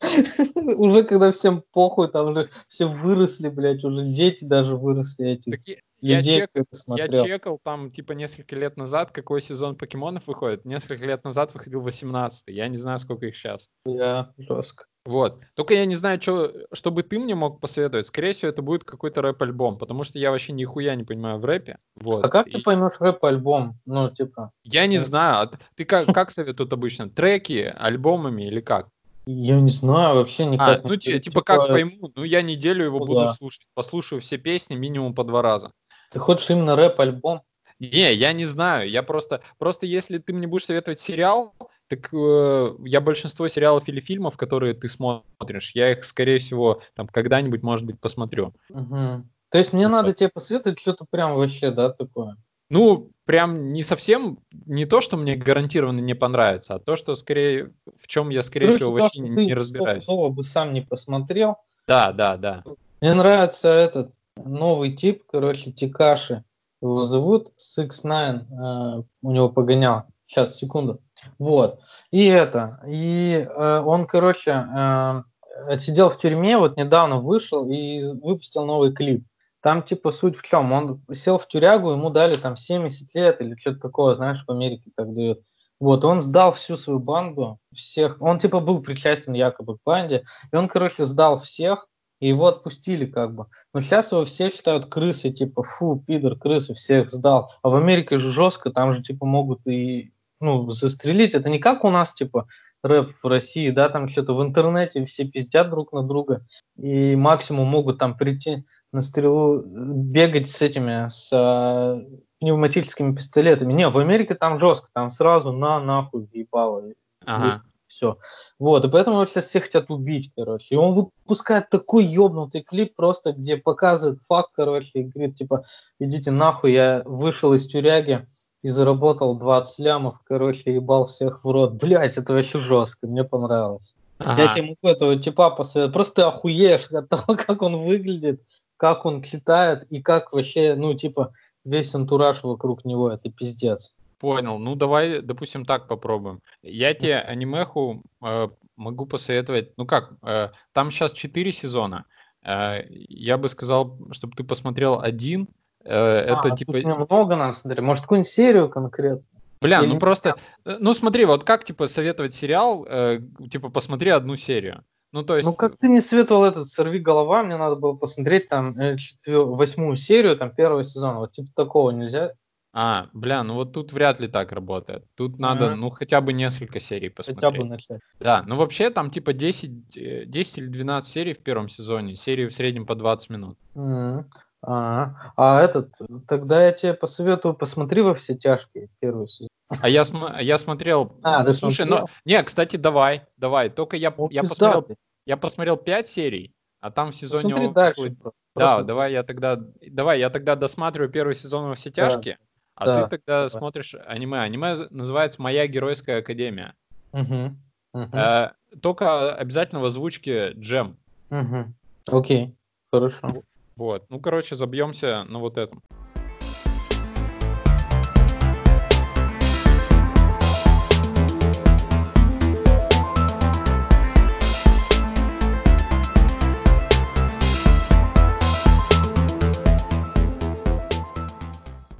[LAUGHS]
Уже когда всем похуй, там уже все выросли, блядь, уже дети даже выросли эти.
Так я- я
людей,
чек- Я чекал там, типа, несколько лет назад, какой сезон покемонов выходит. Несколько лет назад выходил 18 Я не знаю, сколько их сейчас.
Я жестко.
Вот. Только я не знаю, что, чтобы ты мне мог посоветовать. Скорее всего, это будет какой-то рэп-альбом, потому что я вообще нихуя не понимаю в рэпе. Вот.
А как
И
ты поймешь рэп-альбом? Ну, типа,
Я не знаю. а Ты как, [LAUGHS] как советуют обычно? Треки, альбомами или как?
я не знаю, вообще
А,
никак.
ну
не
ти-
пойму.
типа как пойму, ну я неделю его
Ну
буду
да.
слушать. Послушаю все песни минимум по два раза.
Ты хочешь именно рэп-альбом?
Не, я не знаю. Я просто, просто если ты мне будешь советовать сериал, так э, я большинство сериалов или фильмов, которые ты смотришь, я их, скорее всего, там когда-нибудь, может быть, посмотрю.
Мгм. То есть мне
Ну,
надо тебе посоветовать что-то прям вообще, да, такое?
Ну, прям не совсем, не то, что мне гарантированно не понравится, а то, что скорее, в чем я, скорее
Короче,
всего,
то,
вообще не, не разбираюсь.
стопудово бы сам не посмотрел.
Да, да, да.
Мне нравится этот новый тип, короче, Тикаши. Его зовут Six Nine, э, у него погонял. Сейчас, секунду. Вот. И это. И э, он, короче, э, отсидел в тюрьме, вот недавно вышел и выпустил новый клип. Там, типа, суть в чем? Он сел в тюрягу, ему дали там 70 лет или что-то такое, знаешь, в Америке так дают. Вот, он сдал всю свою банду, всех, он, типа, был причастен якобы к банде, и он, короче, сдал всех, и его отпустили как бы. Но сейчас его все считают крысой, типа, фу, пидор, крысы, всех сдал. А в Америке же жестко, там же, типа, могут и, ну, застрелить. Это не как у нас, типа, рэп в России, да, там что-то в интернете все пиздят друг на друга, и максимум могут там прийти на стрелу, бегать с этими, с а, пневматическими пистолетами. Не, в Америке там жестко, там сразу на нахуй ебало. Ага. Все. Вот, и поэтому его сейчас все хотят убить, короче. И он выпускает такой ебнутый клип просто, где показывает факт, короче, и говорит, типа, идите нахуй, я вышел из тюряги, и заработал 20 лямов, короче, ебал всех в рот. Блять, это вообще жестко, мне понравилось. Ага. Я тебе могу этого типа посоветовать. Просто охуеешь от того, [LAUGHS] как он выглядит, как он летает и как вообще, ну, типа, весь антураж вокруг него, это пиздец.
Понял. Ну, давай, допустим, так попробуем. Я тебе анимеху э, могу посоветовать. Ну как, э, там сейчас 4 сезона. Э, я бы сказал, чтобы ты посмотрел один,
это а, типа... много нам смотри. Может, какую-нибудь серию конкретно?
Бля, ну просто, э, ну смотри, вот как, типа, советовать сериал, э, типа, посмотри одну серию. Ну, то есть...
Ну, как ты мне советовал этот «Сорви голова», мне надо было посмотреть там э, восьмую серию, там, первого сезона, вот типа такого нельзя?
А, бля, ну вот тут вряд ли так работает. Тут надо, mm-hmm. ну, хотя бы несколько серий посмотреть. Хотя бы начать. Да, ну вообще там типа 10, 10 или 12 серий в первом сезоне, серии в среднем по 20 минут.
Mm-hmm. А, а этот, тогда я тебе посоветую, посмотри во все тяжкие первый сезон.
А я, см- я смотрел. А, да слушай, смотрел? ну, не, кстати, давай, давай. Только я, ну, я посмотрел, я посмотрел 5 серий, а там в сезоне. Посмотри дальше. Просто. Да, давай я тогда, давай я тогда досматриваю первый сезон во все тяжкие, да. а да. ты тогда да. смотришь аниме. Аниме называется "Моя геройская академия". Угу. Угу. Э, только обязательно в озвучке Джем.
Угу. Окей, хорошо.
Вот. Ну, короче, забьемся на вот этом.